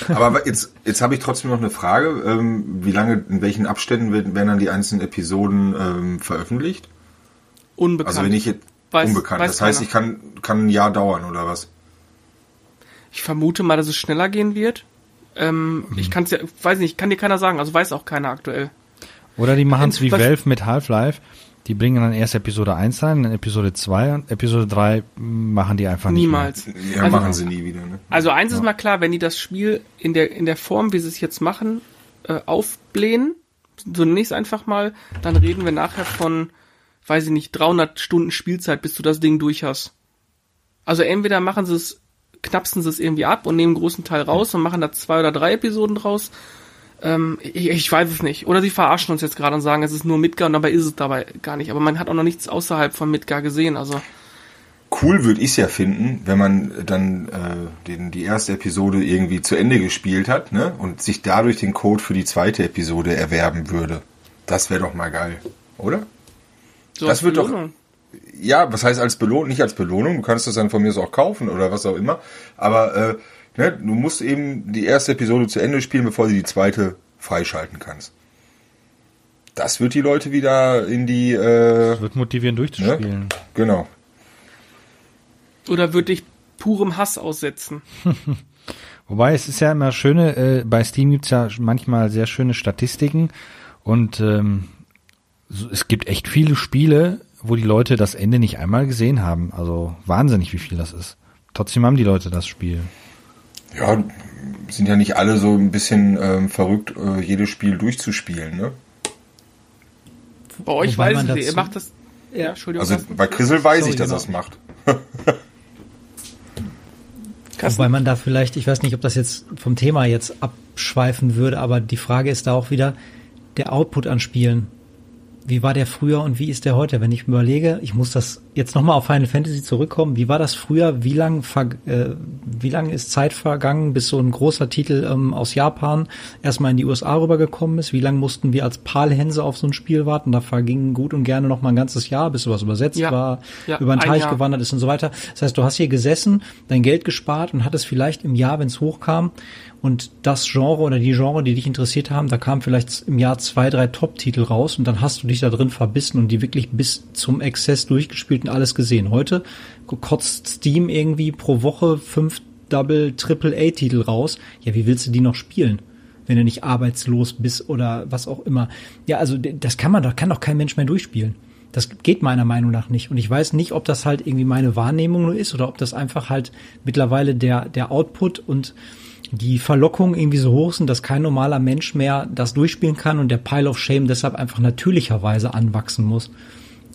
<laughs> Aber jetzt, jetzt habe ich trotzdem noch eine Frage. Ähm, wie lange, in welchen Abständen werden, werden dann die einzelnen Episoden ähm, veröffentlicht? Unbekannt. Also wenn ich jetzt Weiß- unbekannt. weiß das heißt, keiner. ich kann, kann ein Jahr dauern oder was? Ich vermute mal, dass es schneller gehen wird. Ähm, Mhm. Ich kann es ja, weiß nicht, kann dir keiner sagen, also weiß auch keiner aktuell. Oder die machen es wie Was- Valve mit Half-Life. Die bringen dann erst Episode 1 rein, dann Episode 2 und Episode 3 machen die einfach nicht Niemals. Ja, Also- machen sie nie wieder. Ne? Also eins ist mal klar, wenn die das Spiel in der in der Form, wie sie es jetzt machen, äh, aufblähen, zunächst einfach mal, dann reden wir nachher von, weiß ich nicht, 300 Stunden Spielzeit, bis du das Ding durch hast. Also entweder machen sie es, knapsen sie es irgendwie ab und nehmen einen großen Teil raus und machen da zwei oder drei Episoden draus. Ähm, ich, ich weiß es nicht. Oder sie verarschen uns jetzt gerade und sagen, es ist nur Midgar und dabei ist es dabei gar nicht. Aber man hat auch noch nichts außerhalb von Midgar gesehen. Also Cool würde ich es ja finden, wenn man dann äh, den, die erste Episode irgendwie zu Ende gespielt hat ne? und sich dadurch den Code für die zweite Episode erwerben würde. Das wäre doch mal geil, oder? So Das wird doch- Belohnung. Ja, was heißt als Belohnung? Nicht als Belohnung, du kannst das dann von mir so auch kaufen oder was auch immer. Aber äh, ne, du musst eben die erste Episode zu Ende spielen, bevor du die zweite freischalten kannst. Das wird die Leute wieder in die, äh, Das wird motivieren durchzuspielen. genau. Oder würde ich purem Hass aussetzen? <laughs> Wobei es ist ja immer schöne, äh, bei Steam gibt's ja manchmal sehr schöne Statistiken und ähm, es gibt echt viele Spiele, wo die Leute das Ende nicht einmal gesehen haben. Also wahnsinnig, wie viel das ist. Trotzdem haben die Leute das Spiel. Ja, sind ja nicht alle so ein bisschen ähm, verrückt, äh, jedes Spiel durchzuspielen, ne? Bei euch Wobei weiß man ich nicht, ihr macht das. Ja, Entschuldigung. Also bei Chrisel weiß Sorry, ich, dass genau. er es macht. <laughs> Wobei man da vielleicht, ich weiß nicht, ob das jetzt vom Thema jetzt abschweifen würde, aber die Frage ist da auch wieder der Output an Spielen. Wie war der früher und wie ist der heute? Wenn ich mir überlege, ich muss das jetzt nochmal auf Final Fantasy zurückkommen. Wie war das früher? Wie lang, äh, wie lang ist Zeit vergangen, bis so ein großer Titel ähm, aus Japan erstmal in die USA rübergekommen ist? Wie lang mussten wir als Palhänse auf so ein Spiel warten? Da verging gut und gerne noch mal ein ganzes Jahr, bis sowas übersetzt Ja. war, Ja, über den Teich Jahr. gewandert ist und so weiter. Das heißt, du hast hier gesessen, dein Geld gespart und hattest vielleicht im Jahr, wenn es hochkam, und das Genre oder die Genre, die dich interessiert haben, da kamen vielleicht im Jahr zwei, drei Top-Titel raus und dann hast du dich da drin verbissen und die wirklich bis zum Exzess durchgespielt und alles gesehen. Heute kotzt Steam irgendwie pro Woche fünf Double, Triple A-Titel raus. Ja, wie willst du die noch spielen? Wenn du nicht arbeitslos bist oder was auch immer. Ja, also das kann man doch, kann doch kein Mensch mehr durchspielen. Das geht meiner Meinung nach nicht. Und ich weiß nicht, ob das halt irgendwie meine Wahrnehmung nur ist oder ob das einfach halt mittlerweile der, der Output und die Verlockung irgendwie so hoch sind, dass kein normaler Mensch mehr das durchspielen kann und der Pile of Shame deshalb einfach natürlicherweise anwachsen muss.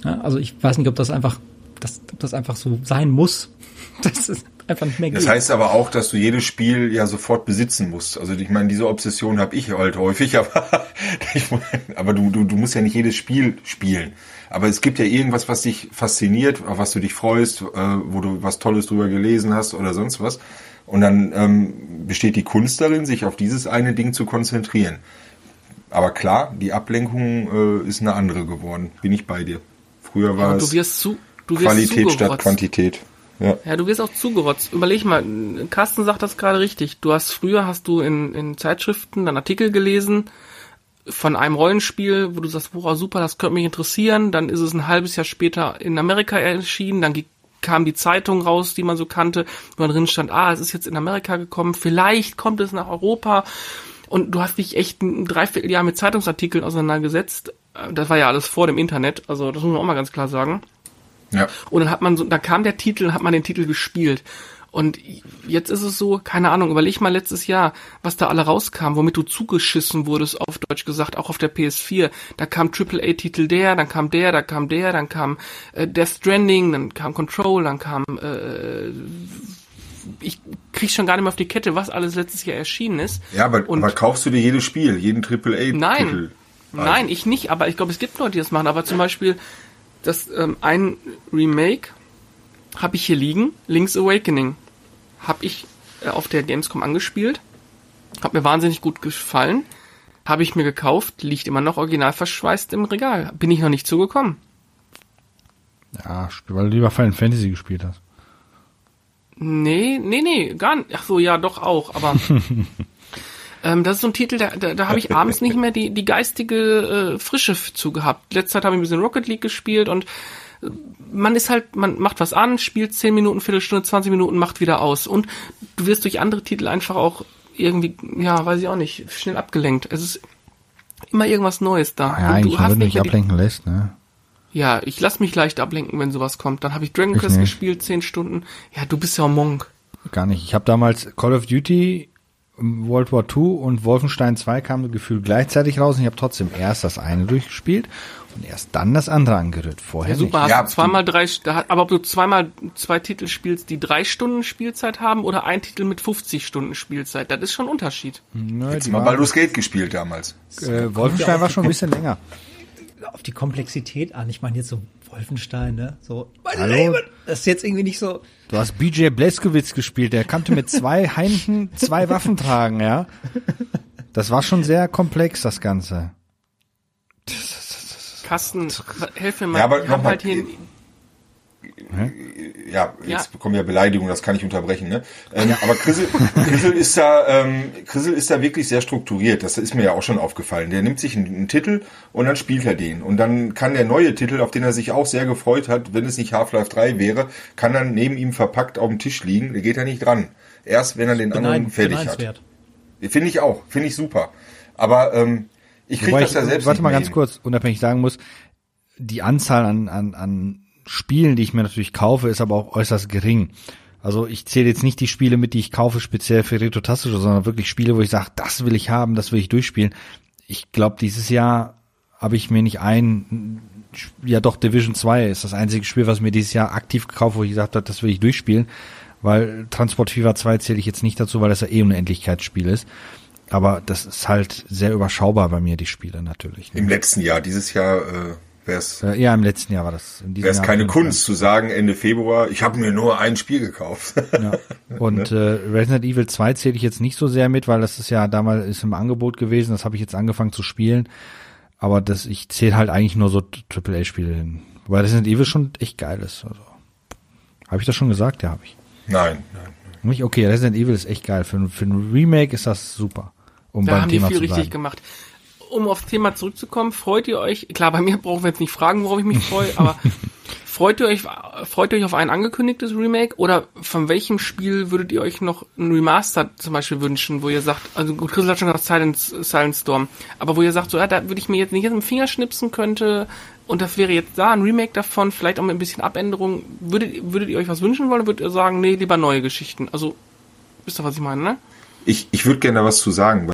Ja, also ich weiß nicht, ob das einfach, das, ob das einfach so sein muss. <laughs> Das ist einfach nicht mehr Das geht. heißt aber auch, dass du jedes Spiel ja sofort besitzen musst. Also ich meine, diese Obsession habe ich halt häufig, <laughs> aber, ich mein, aber du, du, du musst ja nicht jedes Spiel spielen. Aber es gibt ja irgendwas, was dich fasziniert, auf was du dich freust, äh, wo du was Tolles drüber gelesen hast oder sonst was. Und dann ähm, besteht die Kunst darin, sich auf dieses eine Ding zu konzentrieren. Aber klar, die Ablenkung äh, ist eine andere geworden. Bin ich bei dir. Früher war Aber es du wirst zu, du wirst Qualität statt zugerotzt. Quantität. Ja. Ja, du wirst auch zugerotzt. Überleg mal, Carsten sagt das gerade richtig. Du hast früher hast du in, in Zeitschriften dann Artikel gelesen von einem Rollenspiel, wo du sagst, boah, super, das könnte mich interessieren. Dann ist es ein halbes Jahr später in Amerika erschienen. Dann kam die Zeitung raus, die man so kannte, wo drin stand, ah, es ist jetzt in Amerika gekommen. Vielleicht kommt es nach Europa. Und du hast dich echt ein Dreivierteljahr mit Zeitungsartikeln auseinandergesetzt. Äh, Das war ja alles vor dem Internet. Also das muss man auch mal ganz klar sagen. ja. Und dann hat man so, da kam der Titel, hat man den Titel gespielt. Und jetzt ist es so, keine Ahnung, überleg mal letztes Jahr, was da alle rauskam, womit du zugeschissen wurdest, auf Deutsch gesagt, auch auf der PS4. Da kam AAA-Titel der, dann kam der, dann kam der, dann kam äh, Death Stranding, dann kam Control, dann kam äh, ich krieg schon gar nicht mehr auf die Kette, was alles letztes Jahr erschienen ist. Ja, aber, Und- aber kaufst du dir jedes Spiel, jeden AAA-Titel? Nein. Nein, ich nicht, aber ich glaube, es gibt Leute, die das machen. Aber zum Beispiel, das ähm, ein Remake habe ich hier liegen, Link's Awakening. Habe ich äh, auf der Gamescom angespielt. Hat mir wahnsinnig gut gefallen. Habe ich mir gekauft, liegt immer noch original verschweißt im Regal. Bin ich noch nicht zugekommen. Ja, weil du lieber Final Fantasy gespielt hast. Nee, nee, nee, gar nicht. Ach so, ja, doch auch, aber <laughs> ähm, das ist so ein Titel, da, da, da habe ich <laughs> abends nicht mehr die, die geistige äh, Frische zu gehabt. Letzte Zeit habe ich ein bisschen Rocket League gespielt und äh, man ist halt, man macht was an, spielt 10 Minuten, Viertelstunde, 20 Minuten, macht wieder aus. Und du wirst durch andere Titel einfach auch irgendwie, ja, weiß ich auch nicht, schnell abgelenkt. Es ist immer irgendwas Neues da. Ja, Und du wenn hast du nicht dich mehr die, ablenken lässt, ne? Ja, ich lass mich leicht ablenken, wenn sowas kommt. Dann habe ich Dragon Quest gespielt, 10 Stunden. Ja, du bist ja ein Monk. Gar nicht. Ich habe damals Call of Duty, World War II und Wolfenstein 2 kamen gefühlt gleichzeitig raus und ich habe trotzdem erst das eine durchgespielt und erst dann das andere angerührt. Vorher Ja, super, hast Ja, du zweimal drei, aber ob du zweimal zwei Titel spielst, die drei Stunden Spielzeit haben oder ein Titel mit 50 Stunden Spielzeit, das ist schon ein Unterschied. nicht. Nö, Jetzt die mal Baldur's Gate gespielt damals. äh, Wolfenstein war schon ein bisschen länger. auf die Komplexität an. Ich meine jetzt so Wolfenstein, ne? So, mein Hallo? Leben! Das ist jetzt irgendwie nicht so. Du hast BJ Blazkowicz gespielt, der konnte mit zwei <laughs> Händen zwei Waffen tragen, ja. Das war schon sehr komplex, das Ganze. Carsten, helf mir mal, Ja, aber ich hab nochmal, halt hier, Ja, jetzt Ja. bekommen ja Beleidigungen, das kann ich unterbrechen. Ne? Ähm, aber Chrisel, Chrisel, ist da, ähm, Chrisel ist da wirklich sehr strukturiert. Das ist mir ja auch schon aufgefallen. Der nimmt sich einen, einen Titel und dann spielt er den. Und dann kann der neue Titel, auf den er sich auch sehr gefreut hat, wenn es nicht Half-Life 3 wäre, kann dann neben ihm verpackt auf dem Tisch liegen. Der geht da nicht dran. Erst wenn er den anderen Beneid, fertig hat. Finde ich auch. Finde ich super. Aber ähm, ich kriege das ja selbst warte nicht mal ganz hin. kurz, unabhängig sagen muss, die Anzahl an, an, an Spielen, die ich mir natürlich kaufe, ist aber auch äußerst gering. Also ich zähle jetzt nicht die Spiele mit, die ich kaufe, speziell für Retrotastische, sondern wirklich Spiele, wo ich sage, das will ich haben, das will ich durchspielen. Ich glaube, dieses Jahr habe ich mir nicht ein, ja doch, Division 2 ist das einzige Spiel, was mir dieses Jahr aktiv gekauft, wo ich gesagt habe, das will ich durchspielen. Weil Transport Fever 2 zähle ich jetzt nicht dazu, weil das ja eh ein Endlichkeitsspiel ist. Aber das ist halt sehr überschaubar bei mir, die Spiele natürlich. Ne? Im letzten Jahr, dieses Jahr äh, wäre es. Äh, ja, im letzten Jahr war das. Wäre es keine Kunst zu sagen, Ende Februar, ich habe mir nur ein Spiel gekauft. ja. Und <laughs> ne? äh, Resident Evil 2 zähle ich jetzt nicht so sehr mit, weil das ist ja damals ist im Angebot gewesen, das habe ich jetzt angefangen zu spielen. Aber das, ich zähle halt eigentlich nur so AAA-Spiele hin. Weil Resident Evil schon echt geil ist. Also. Habe ich das schon gesagt? Ja, habe ich. Nein, nein. Nicht? Okay, Resident Evil ist echt geil. Für, für ein Remake ist das super. Um da beim haben Thema die viel richtig gemacht. Um aufs Thema zurückzukommen, freut ihr euch, klar, bei mir brauchen wir jetzt nicht fragen, worauf ich mich freue, aber <laughs> freut ihr euch, freut ihr euch auf ein angekündigtes Remake oder von welchem Spiel würdet ihr euch noch ein Remaster zum Beispiel wünschen, wo ihr sagt, also gut, Chris hat schon gesagt Silence, Silence Storm, aber wo ihr sagt, so, ja, da würde ich mir jetzt nicht mit dem Finger schnipsen könnte und das wäre jetzt da ein Remake davon, vielleicht auch mit ein bisschen Abänderung. Würdet, würdet ihr euch was wünschen wollen oder würdet ihr sagen, nee, lieber neue Geschichten? Also, wisst ihr, was ich meine, ne? Ich, ich würde gerne was zu sagen,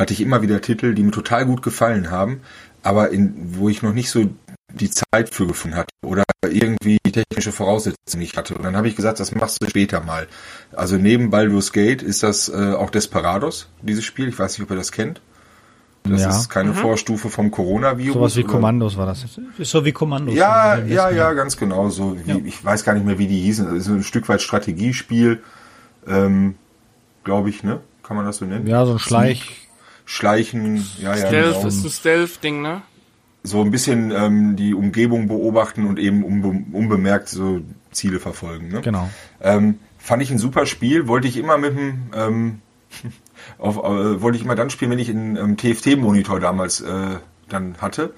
hatte ich immer wieder Titel, die mir total gut gefallen haben, aber in, wo ich noch nicht so die Zeit für gefunden hatte oder irgendwie technische Voraussetzungen nicht hatte. Und dann habe ich gesagt, das machst du später mal. Also neben Baldur's Gate ist das äh, auch Desperados, dieses Spiel. Ich weiß nicht, ob ihr das kennt. Das ja. ist keine mhm. Vorstufe vom Coronavirus. Sowas wie Kommandos war das. Ist so wie Kommandos. Ja, ja, ja, ganz genau. So wie, ja. Ich weiß gar nicht mehr, wie die hießen. Das ist ein Stück weit Strategiespiel, ähm, glaube ich, ne? Kann man das so nennen? Ja, so ein Schleich. Schleichen, ja, ja. Stealth genau. ist ein Stealth-Ding, ne? so ein bisschen ähm, die Umgebung beobachten und eben unbe unbemerkt so Ziele verfolgen. Ne? Genau. Ähm, fand ich ein super Spiel, wollte ich immer mit dem ähm, <laughs> auf, äh, wollte ich immer dann spielen, wenn ich einen ähm, TFT-Monitor damals äh, dann hatte.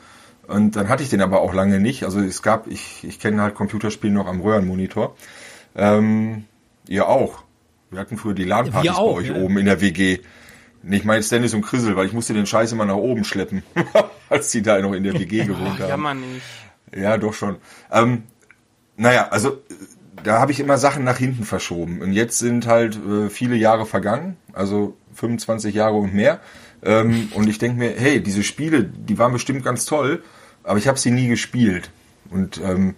Und dann hatte ich den aber auch lange nicht. Also es gab, ich, ich kenne halt Computerspiele noch am Röhrenmonitor. Ähm, ihr auch. Wir hatten früher die LAN-Partys bei euch ja. oben in der WG. Ich meine Dennis und Krissel, weil ich musste den Scheiß immer nach oben schleppen, <laughs> als die da noch in der WG gewohnt haben. Ja, man nicht. Ja, doch schon. Ähm, naja, also da habe ich immer Sachen nach hinten verschoben. Und jetzt sind halt äh, viele Jahre vergangen, also 25 Jahre und mehr. Ähm, und ich denke mir, hey, diese Spiele, die waren bestimmt ganz toll, aber ich habe sie nie gespielt. Und ähm,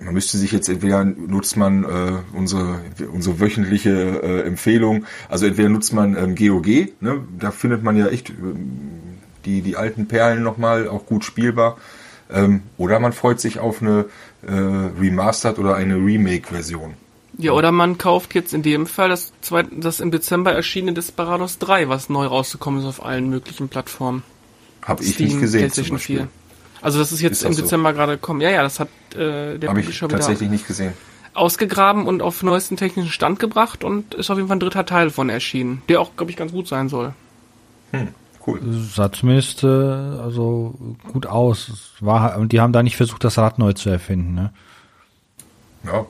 man müsste sich jetzt entweder nutzt man äh, unsere unsere wöchentliche äh, Empfehlung, also entweder nutzt man ähm, GOG, ne, da findet man ja echt äh, die die alten Perlen nochmal auch gut spielbar, ähm, oder man freut sich auf eine äh, Remastered oder eine Remake-Version. Ja, oder man kauft jetzt in dem Fall das, zweit, das im Dezember erschienene Desperados 3, was neu rausgekommen ist auf allen möglichen Plattformen. Hab ich nicht gesehen. PlayStation 4. Also das ist jetzt ist im so? Dezember gerade gekommen. Ja, ja, das hat äh, der Habe ich tatsächlich nicht gesehen. Ausgegraben und auf neuesten technischen Stand gebracht und ist auf jeden Fall ein dritter Teil von erschienen, der auch, glaube ich, ganz gut sein soll. Hm, cool. Sah zumindest äh, also gut aus. Es war, und die haben da nicht versucht, das Rad neu zu erfinden, ne? Ja.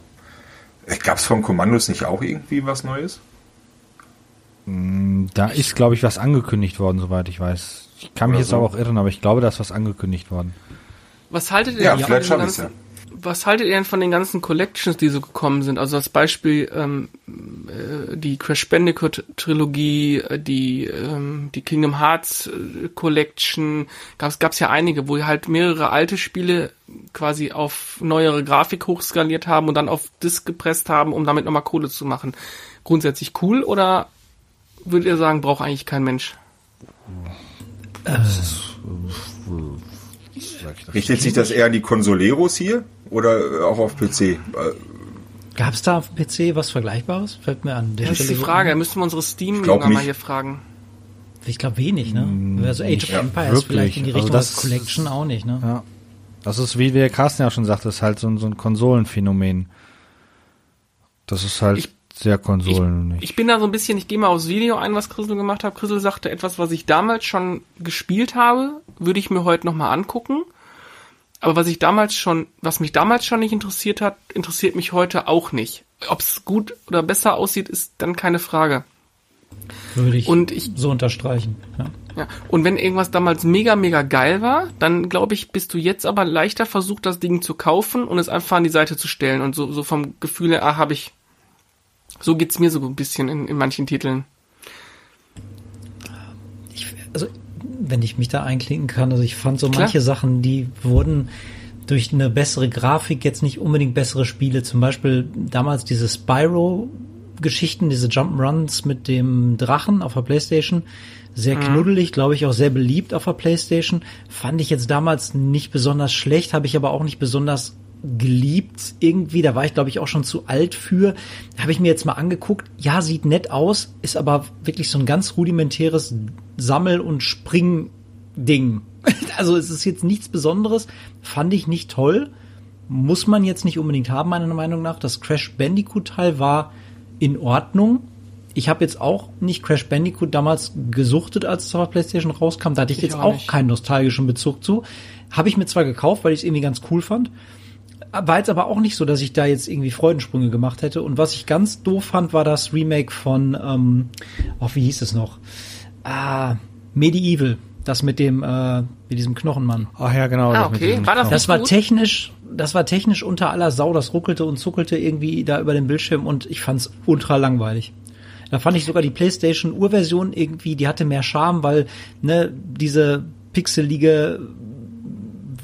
Gab es von Kommandos nicht auch irgendwie was Neues? Hm, da ist, glaube ich, was angekündigt worden, soweit ich weiß. Ich kann mich jetzt so. aber auch irren, aber ich glaube, da ist was angekündigt worden. Was haltet ihr ja, denn vielleicht von den ganzen, ja. was haltet ihr denn von den ganzen Collections, die so gekommen sind? Also das Beispiel ähm, äh, die Crash Bandicoot Trilogie, äh, die ähm, die Kingdom Hearts äh, Collection, gab's gab's ja einige, wo halt mehrere alte Spiele quasi auf neuere Grafik hochskaliert haben und dann auf Disk gepresst haben, um damit nochmal Kohle zu machen. Grundsätzlich cool oder würdet ihr sagen, braucht eigentlich kein Mensch? Äh, Richtet sich das eher an die Consoleros hier oder auch auf PC? Gab es da auf PC was Vergleichbares? Fällt mir an. Der das ist die Frage. Da müssten wir unsere Steam-Jünger mal hier fragen. Ich glaube wenig, ne? Mm, also Age of ja, Empires wirklich. vielleicht in die Richtung also das Collection auch nicht, ne? Ja. Das ist, wie der Carsten ja schon sagte, ist halt so, so ein Konsolenphänomen. Das ist halt. Ich sehr Konsolen ich, Ich bin da so ein bisschen, ich gehe mal aufs Video ein, was Chrisel gemacht hat. Chrisel sagte, etwas, was ich damals schon gespielt habe, würde ich mir heute nochmal angucken. Aber was ich damals schon, was mich damals schon nicht interessiert hat, interessiert mich heute auch nicht. Ob es gut oder besser aussieht, ist dann keine Frage. Würde ich, und ich so unterstreichen. Ja. ja. Und wenn irgendwas damals mega, mega geil war, dann glaube ich, bist du jetzt aber leichter versucht, das Ding zu kaufen und es einfach an die Seite zu stellen. Und so, so vom Gefühl her, ah, habe ich. So geht's mir so ein bisschen in, in manchen Titeln. Ich, also, wenn ich mich da einklinken kann, also ich fand so Klar. manche Sachen, die wurden durch eine bessere Grafik jetzt nicht unbedingt bessere Spiele. Zum Beispiel damals diese Spyro Geschichten, diese Jump'n'Runs mit dem Drachen auf der Playstation. Sehr mhm. knuddelig, glaube ich, auch sehr beliebt auf der Playstation. Fand ich jetzt damals nicht besonders schlecht, habe ich aber auch nicht besonders geliebt irgendwie. Da war ich, glaube ich, auch schon zu alt für. Habe ich mir jetzt mal angeguckt. Ja, sieht nett aus, ist aber wirklich so ein ganz rudimentäres Sammel- und Spring-Ding. <laughs> Also es ist jetzt nichts Besonderes. Fand ich nicht toll. Muss man jetzt nicht unbedingt haben, meiner Meinung nach. Das Crash Bandicoot-Teil war in Ordnung. Ich habe jetzt auch nicht Crash Bandicoot damals gesuchtet, als es auf der PlayStation rauskam. Da hatte ich, ich jetzt auch, auch keinen nostalgischen Bezug zu. Habe ich mir zwar gekauft, weil ich es irgendwie ganz cool fand. War jetzt aber auch nicht so, dass ich da jetzt irgendwie Freudensprünge gemacht hätte. Und was ich ganz doof fand, war das Remake von, ähm, oh, wie hieß es noch? Ah, Medieval. Das mit dem, äh, mit diesem Knochenmann. Ach ja, genau. Ah, okay. Das, war das, das war technisch, das war technisch unter aller Sau, das ruckelte und zuckelte irgendwie da über den Bildschirm und ich fand's ultra langweilig. Da fand ich sogar die PlayStation Urversion irgendwie, die hatte mehr Charme, weil ne diese pixelige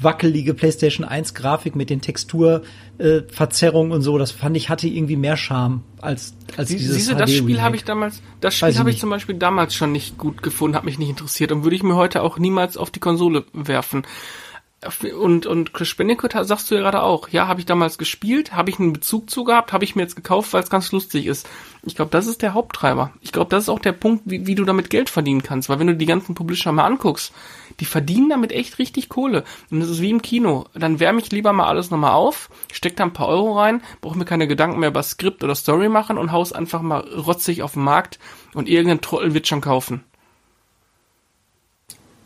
wackelige PlayStation 1 Grafik mit den Texturverzerrungen äh, und so, das fand ich hatte irgendwie mehr Charme als als Sie, dieses Siehste, das Spiel habe ich damals, das Spiel habe ich zum Beispiel damals schon nicht gut gefunden, hat mich nicht interessiert und würde ich mir heute auch niemals auf die Konsole werfen. Und, und Chris Bandicoot sagst du ja gerade auch, ja, habe ich damals gespielt, habe ich einen Bezug zu gehabt, habe ich mir jetzt gekauft, weil es ganz lustig ist. Ich glaube, das ist der Haupttreiber. Ich glaube, das ist auch der Punkt, wie, wie du damit Geld verdienen kannst. Weil wenn du die ganzen Publisher mal anguckst, die verdienen damit echt richtig Kohle. Und das ist wie im Kino. Dann wärme ich lieber mal alles nochmal auf, steck da ein paar Euro rein, brauche mir keine Gedanken mehr über Skript oder Story machen und haus einfach mal rotzig auf den Markt und irgendein Trottel wird schon kaufen.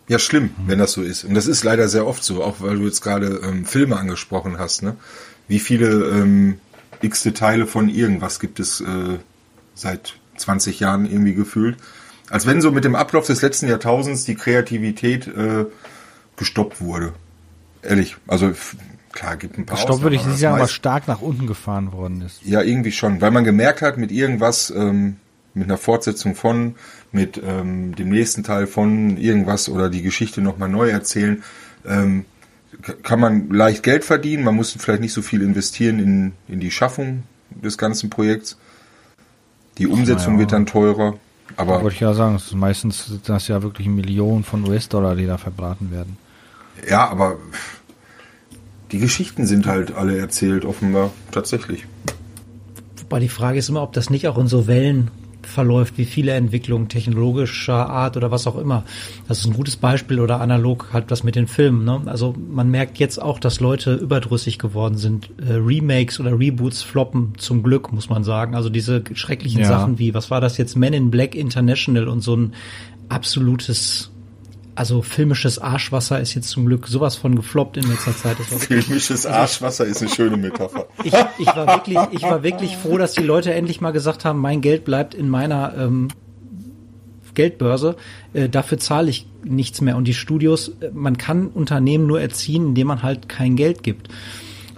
Ja, schlimm, wenn das so ist. Und das ist leider sehr oft so, auch weil du jetzt gerade ähm, Filme angesprochen hast. Ne? Wie viele ähm, x Teile von irgendwas gibt es äh, seit 20 Jahren irgendwie gefühlt? Als wenn so mit dem Ablauf des letzten Jahrtausends die Kreativität äh, gestoppt wurde. Ehrlich, also klar, gibt ein paar Gestoppt würde ich nicht sagen, aber stark nach unten gefahren worden ist. Ja, irgendwie schon, weil man gemerkt hat, mit irgendwas, ähm, mit einer Fortsetzung von, mit ähm, dem nächsten Teil von irgendwas oder die Geschichte nochmal neu erzählen, ähm, kann man leicht Geld verdienen. Man muss vielleicht nicht so viel investieren in, in die Schaffung des ganzen Projekts. Die Umsetzung ja. wird dann teurer. Aber wollte ich ja sagen, es ist meistens sind das ja wirklich Millionen von US-Dollar, die da verbraten werden. Ja, aber die Geschichten sind halt alle erzählt, offenbar tatsächlich. Wobei die Frage ist immer, ob das nicht auch in so Wellen verläuft, wie viele Entwicklungen technologischer Art oder was auch immer. Das ist ein gutes Beispiel oder analog halt das mit den Filmen. Ne? Also man merkt jetzt auch, dass Leute überdrüssig geworden sind. Äh, Remakes oder Reboots floppen zum Glück, muss man sagen. Also diese schrecklichen ja. Sachen wie, was war das jetzt, Men in Black International und so ein absolutes also filmisches Arschwasser ist jetzt zum Glück sowas von gefloppt in letzter Zeit. filmisches Arschwasser ist eine schöne Metapher. <laughs> Ich, ich, war wirklich, ich war wirklich froh, dass die Leute endlich mal gesagt haben, mein Geld bleibt in meiner ähm, Geldbörse. Äh, dafür zahle ich nichts mehr. Und die Studios, äh, man kann Unternehmen nur erziehen, indem man halt kein Geld gibt.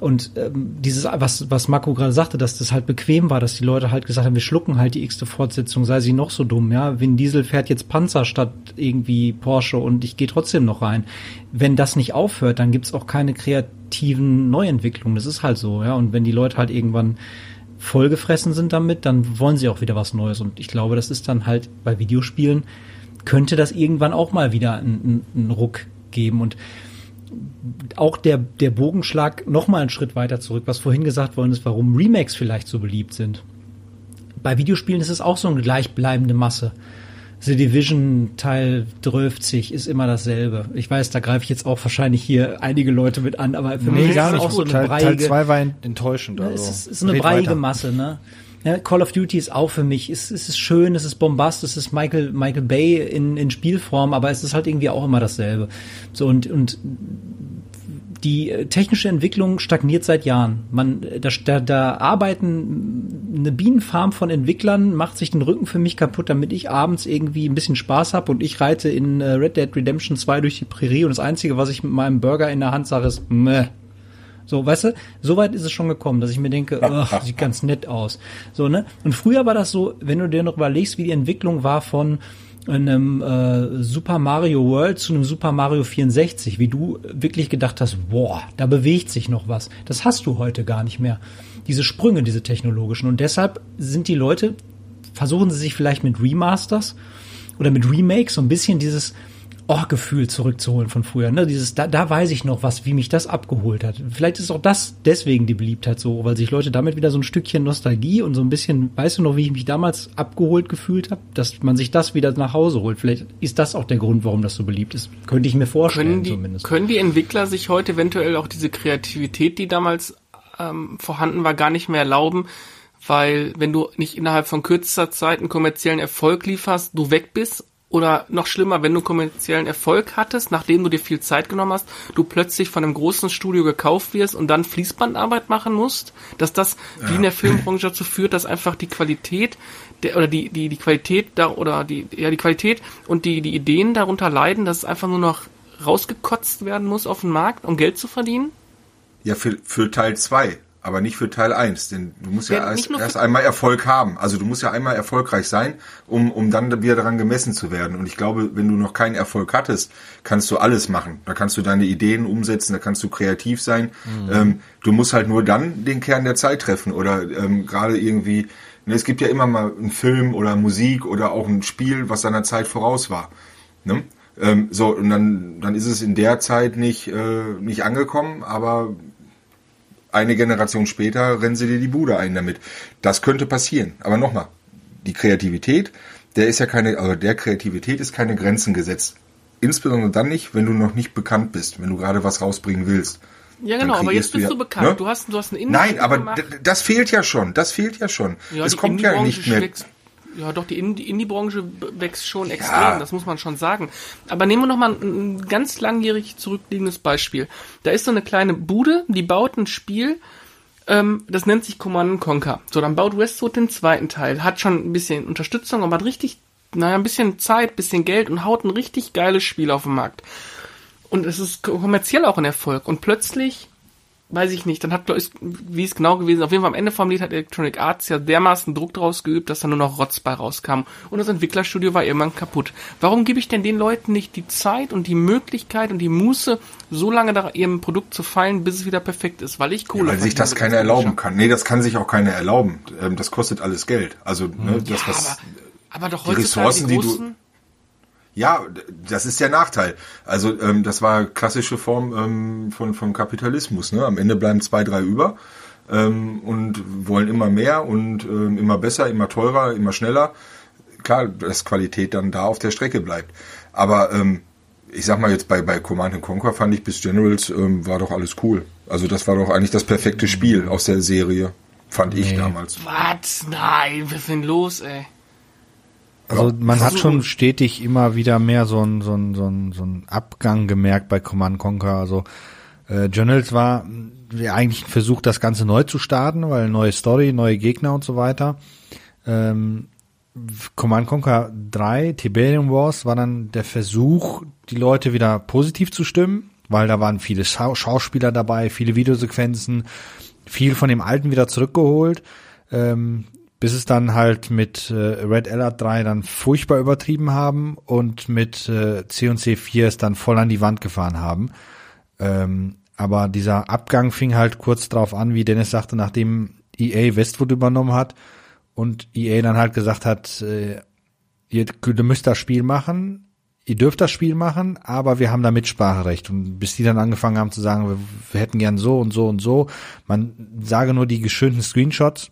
Und ähm, dieses, was, was Marco gerade sagte, dass das halt bequem war, dass die Leute halt gesagt haben, wir schlucken halt die x-te Fortsetzung, sei sie noch so dumm, ja. Vin Diesel fährt jetzt Panzer statt irgendwie Porsche und ich gehe trotzdem noch rein. Wenn das nicht aufhört, dann gibt's auch keine kreativen Neuentwicklungen. Das ist halt so, ja. Und wenn die Leute halt irgendwann vollgefressen sind damit, dann wollen sie auch wieder was Neues. Und ich glaube, das ist dann halt bei Videospielen, könnte das irgendwann auch mal wieder einen, einen Ruck geben. Und auch der, der Bogenschlag noch mal einen Schritt weiter zurück, was vorhin gesagt worden ist, warum Remakes vielleicht so beliebt sind. Bei Videospielen ist es auch so eine gleichbleibende Masse. The Division Teil 30 ist immer dasselbe. Ich weiß, da greife ich jetzt auch wahrscheinlich hier einige Leute mit an, aber für nee, mich ist es auch so eine Teil, breiige... Teil 2 war enttäuschend. Also. Es ist, ist eine breiige weiter. Masse, ne? Ja, Call of Duty ist auch für mich, es, es ist schön, es ist bombast, es ist Michael, Michael Bay in, in Spielform, aber es ist halt irgendwie auch immer dasselbe. So und, und die technische Entwicklung stagniert seit Jahren. Man, da, da, da arbeiten eine Bienenfarm von Entwicklern macht sich den Rücken für mich kaputt, damit ich abends irgendwie ein bisschen Spaß habe und ich reite in äh, Red Dead Redemption 2 durch die Prärie und das Einzige, was ich mit meinem Burger in der Hand sage, ist meh. So, weißt du, so weit ist es schon gekommen, dass ich mir denke, <laughs> ach, sieht ganz nett aus. So, ne? Und früher war das so, wenn du dir noch überlegst, wie die Entwicklung war von einem äh, Super Mario World zu einem Super Mario 64, wie du wirklich gedacht hast, boah, da bewegt sich noch was. Das hast du heute gar nicht mehr. Diese Sprünge, diese technologischen. Und deshalb sind die Leute, versuchen sie sich vielleicht mit Remasters oder mit Remakes so ein bisschen dieses Oh-Gefühl zurückzuholen von früher. Ne? Dieses, da, da weiß ich noch was, wie mich das abgeholt hat. Vielleicht ist auch das deswegen die Beliebtheit so, weil sich Leute damit wieder so ein Stückchen Nostalgie und so ein bisschen, weißt du noch, wie ich mich damals abgeholt gefühlt habe, dass man sich das wieder nach Hause holt. Vielleicht ist das auch der Grund, warum das so beliebt ist. Könnte ich mir vorstellen können die, zumindest. Können die Entwickler sich heute eventuell auch diese Kreativität, die damals ähm, vorhanden war, gar nicht mehr erlauben? Weil wenn du nicht innerhalb von kürzester Zeit einen kommerziellen Erfolg lieferst, du weg bist oder noch schlimmer, wenn du kommerziellen Erfolg hattest, nachdem du dir viel Zeit genommen hast, du plötzlich von einem großen Studio gekauft wirst und dann Fließbandarbeit machen musst, dass das ja. wie in der Filmbranche dazu führt, dass einfach die Qualität der, oder die, die, die Qualität da oder die, ja, die Qualität und die, die Ideen darunter leiden, dass es einfach nur noch rausgekotzt werden muss auf den Markt, um Geld zu verdienen? Ja, für, für Teil 2 aber nicht für Teil 1, denn du musst ja, ja erst, erst einmal Erfolg haben. Also du musst ja einmal erfolgreich sein, um, um dann wieder daran gemessen zu werden. Und ich glaube, wenn du noch keinen Erfolg hattest, kannst du alles machen. Da kannst du deine Ideen umsetzen, da kannst du kreativ sein. Mhm. Ähm, du musst halt nur dann den Kern der Zeit treffen oder ähm, gerade irgendwie, ne, es gibt ja immer mal einen Film oder Musik oder auch ein Spiel, was seiner Zeit voraus war. Ne? Ähm, so, und dann, dann ist es in der Zeit nicht, äh, nicht angekommen, aber eine Generation später rennen sie dir die Bude ein damit. Das könnte passieren. Aber nochmal, die Kreativität, der ist ja keine, also der Kreativität ist keine Grenzen gesetzt. Insbesondere dann nicht, wenn du noch nicht bekannt bist, wenn du gerade was rausbringen willst. Ja, genau, aber jetzt bist du, ja, du bekannt. Ne? Du hast, du hast eine Indie Nein, aber das fehlt ja schon. Das fehlt ja schon. Ja, es kommt ja nicht mehr. Wächst, ja, doch, die Indie-Branche wächst schon ja. extrem, das muss man schon sagen. Aber nehmen wir noch mal ein, ein ganz langjährig zurückliegendes Beispiel. Da ist so eine kleine Bude, die baut ein Spiel, ähm, das nennt sich Command Conquer. So, dann baut Westwood den zweiten Teil, hat schon ein bisschen Unterstützung, aber hat richtig, naja, ein bisschen Zeit, bisschen Geld und haut ein richtig geiles Spiel auf den Markt. Und es ist kommerziell auch ein Erfolg. Und plötzlich weiß ich nicht, dann hat, glaube ich, wie es genau gewesen auf jeden Fall am Ende vom Lied hat Electronic Arts ja dermaßen Druck draus geübt, dass da nur noch Rotz bei rauskam. Und das Entwicklerstudio war irgendwann kaputt. Warum gebe ich denn den Leuten nicht die Zeit und die Möglichkeit und die Muße, so lange da ihrem Produkt zu fallen, bis es wieder perfekt ist? Weil ich Kohle ja, Weil sich das keiner erlauben kann. Nee, das kann sich auch keiner erlauben. Ähm, das kostet alles Geld. Also, ne, das, ja, was, aber, aber doch die Ressourcen, die, die du ja, das ist der Nachteil. Also ähm, das war klassische Form ähm, von vom Kapitalismus. Ne? Am Ende bleiben zwei, drei über ähm, und wollen immer mehr und ähm, immer besser, immer teurer, immer schneller. Klar, dass Qualität dann da auf der Strecke bleibt. Aber ähm, ich sag mal jetzt bei bei Command Conquer fand ich bis Generals ähm, war doch alles cool. Also das war doch eigentlich das perfekte Spiel aus der Serie, fand nee. ich damals. Was? Nein, was ist denn los, ey? Also man hat schon stetig immer wieder mehr so ein so ein so ein so ein Abgang gemerkt bei Command Conquer. Also äh, Journals war ja, eigentlich ein Versuch, das Ganze neu zu starten, weil neue Story, neue Gegner und so weiter. Ähm, Command Conquer 3, Tiberium Wars, war dann der Versuch, die Leute wieder positiv zu stimmen, weil da waren viele Schau Schauspieler dabei, viele Videosequenzen, viel von dem Alten wieder zurückgeholt. Ähm, bis es dann halt mit äh, Red Alert 3 dann furchtbar übertrieben haben und mit äh, C&C 4 es dann voll an die Wand gefahren haben. Ähm, aber dieser Abgang fing halt kurz drauf an, wie Dennis sagte, nachdem EA Westwood übernommen hat und EA dann halt gesagt hat, äh, ihr, ihr müsst das Spiel machen, ihr dürft das Spiel machen, aber wir haben da Mitspracherecht. Und bis die dann angefangen haben zu sagen, wir, wir hätten gern so und so und so, man sage nur die geschönten Screenshots,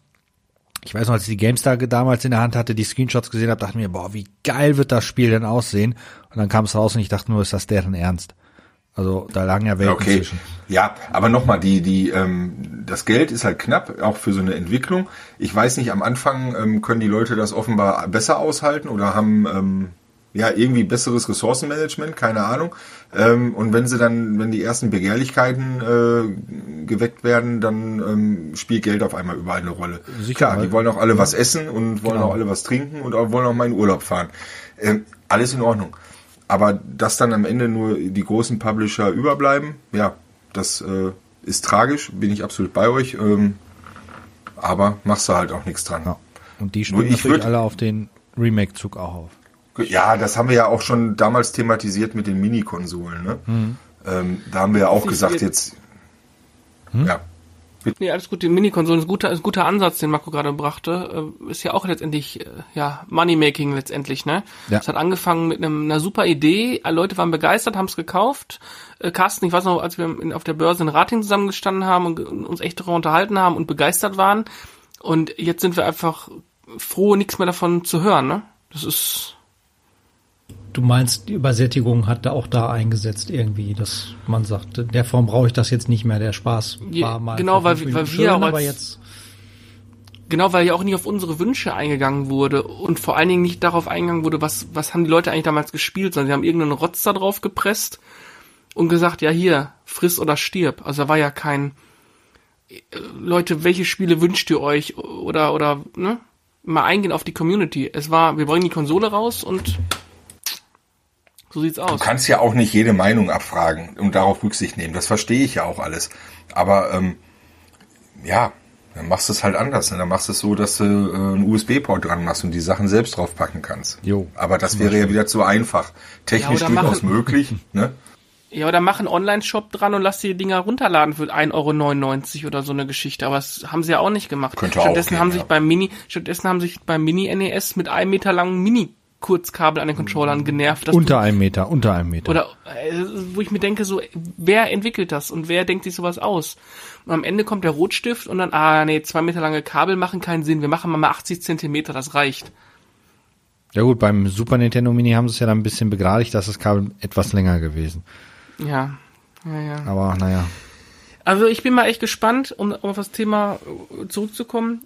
ich weiß noch, als ich die GameStar damals in der Hand hatte, die Screenshots gesehen habe, dachte mir, boah, wie geil wird das Spiel denn aussehen? Und dann kam es raus und ich dachte nur, ist das deren Ernst? Also da lagen ja Welten okay. zwischen. Ja, aber nochmal, die, die, ähm, das Geld ist halt knapp, auch für so eine Entwicklung. Ich weiß nicht, am Anfang ähm, können die Leute das offenbar besser aushalten oder haben, ähm, ja, irgendwie besseres Ressourcenmanagement, keine Ahnung. Ähm, und wenn sie dann, wenn die ersten Begehrlichkeiten äh, geweckt werden, dann ähm, spielt Geld auf einmal überall eine Rolle. Sicher, Klar, die wollen auch alle was essen und wollen genau. auch alle was trinken und auch, wollen auch mal in Urlaub fahren. Ähm, alles in Ordnung. Aber dass dann am Ende nur die großen Publisher überbleiben, ja, das äh, ist tragisch, bin ich absolut bei euch. Ähm, aber machst du halt auch nichts dran. Ja. Und die springen natürlich alle auf den Remake-Zug auch auf. Ja, das haben wir ja auch schon damals thematisiert mit den Mini-Konsolen. Ne? Mhm. Ähm, da haben wir ja auch gesagt, jetzt. Hm? Ja. Nee, alles gut, die Mini-Konsolen ist ein guter, ist ein guter Ansatz, den Marco gerade brachte. Äh, ist ja auch letztendlich, äh, ja, Moneymaking letztendlich, ne? Ja. Es hat angefangen mit einem, einer super Idee, Alle Leute waren begeistert, haben es gekauft. Äh, Carsten, ich weiß noch, als wir in, auf der Börse in Rating zusammengestanden haben und uns echt darüber unterhalten haben und begeistert waren. Und jetzt sind wir einfach froh, nichts mehr davon zu hören, ne? Das ist, Du meinst, die Übersättigung hat da auch da eingesetzt irgendwie, dass man sagt, in der Form brauche ich das jetzt nicht mehr, der Spaß war mal. Genau, weil, weil wir auch als, jetzt Genau, weil ja auch nicht auf unsere Wünsche eingegangen wurde und vor allen Dingen nicht darauf eingegangen wurde, was, was haben die Leute eigentlich damals gespielt, sondern sie haben irgendeinen Rotz da drauf gepresst und gesagt, ja hier, friss oder stirb. Also da war ja kein, äh, Leute, welche Spiele wünscht ihr euch oder, oder, ne? Mal eingehen auf die Community. Es war, wir bringen die Konsole raus und so sieht's aus. Du kannst ja auch nicht jede Meinung abfragen und darauf Rücksicht nehmen. Das verstehe ich ja auch alles. Aber ähm, ja, dann machst du es halt anders. Ne? Dann machst du es so, dass du äh, einen USB-Port dran machst und die Sachen selbst draufpacken kannst. Jo, Aber das wäre ja wieder zu einfach. Technisch ja, durchaus möglich. <laughs> Ne? Ja, oder mach einen Online-Shop dran und lass die Dinger runterladen für 1,99 Euro oder so eine Geschichte. Aber das haben sie ja auch nicht gemacht. Könnte stattdessen auch gehen, haben ja. sich beim Mini, stattdessen haben sich beim Mini-NES mit einem Meter langen Mini Kurzkabel an den Controllern genervt. unter einem Meter, unter einem Meter. Oder äh, wo ich mir denke, so, wer entwickelt das und wer denkt sich sowas aus? Und am Ende kommt der Rotstift und dann, ah nee, zwei Meter lange Kabel machen keinen Sinn, wir machen mal 80 Zentimeter, das reicht. Ja gut, beim Super Nintendo Mini haben sie es ja dann ein bisschen begradigt, dass das Kabel etwas länger gewesen. Ja, ja, ja. Aber naja. Also ich bin mal echt gespannt, um, um auf das Thema zurückzukommen.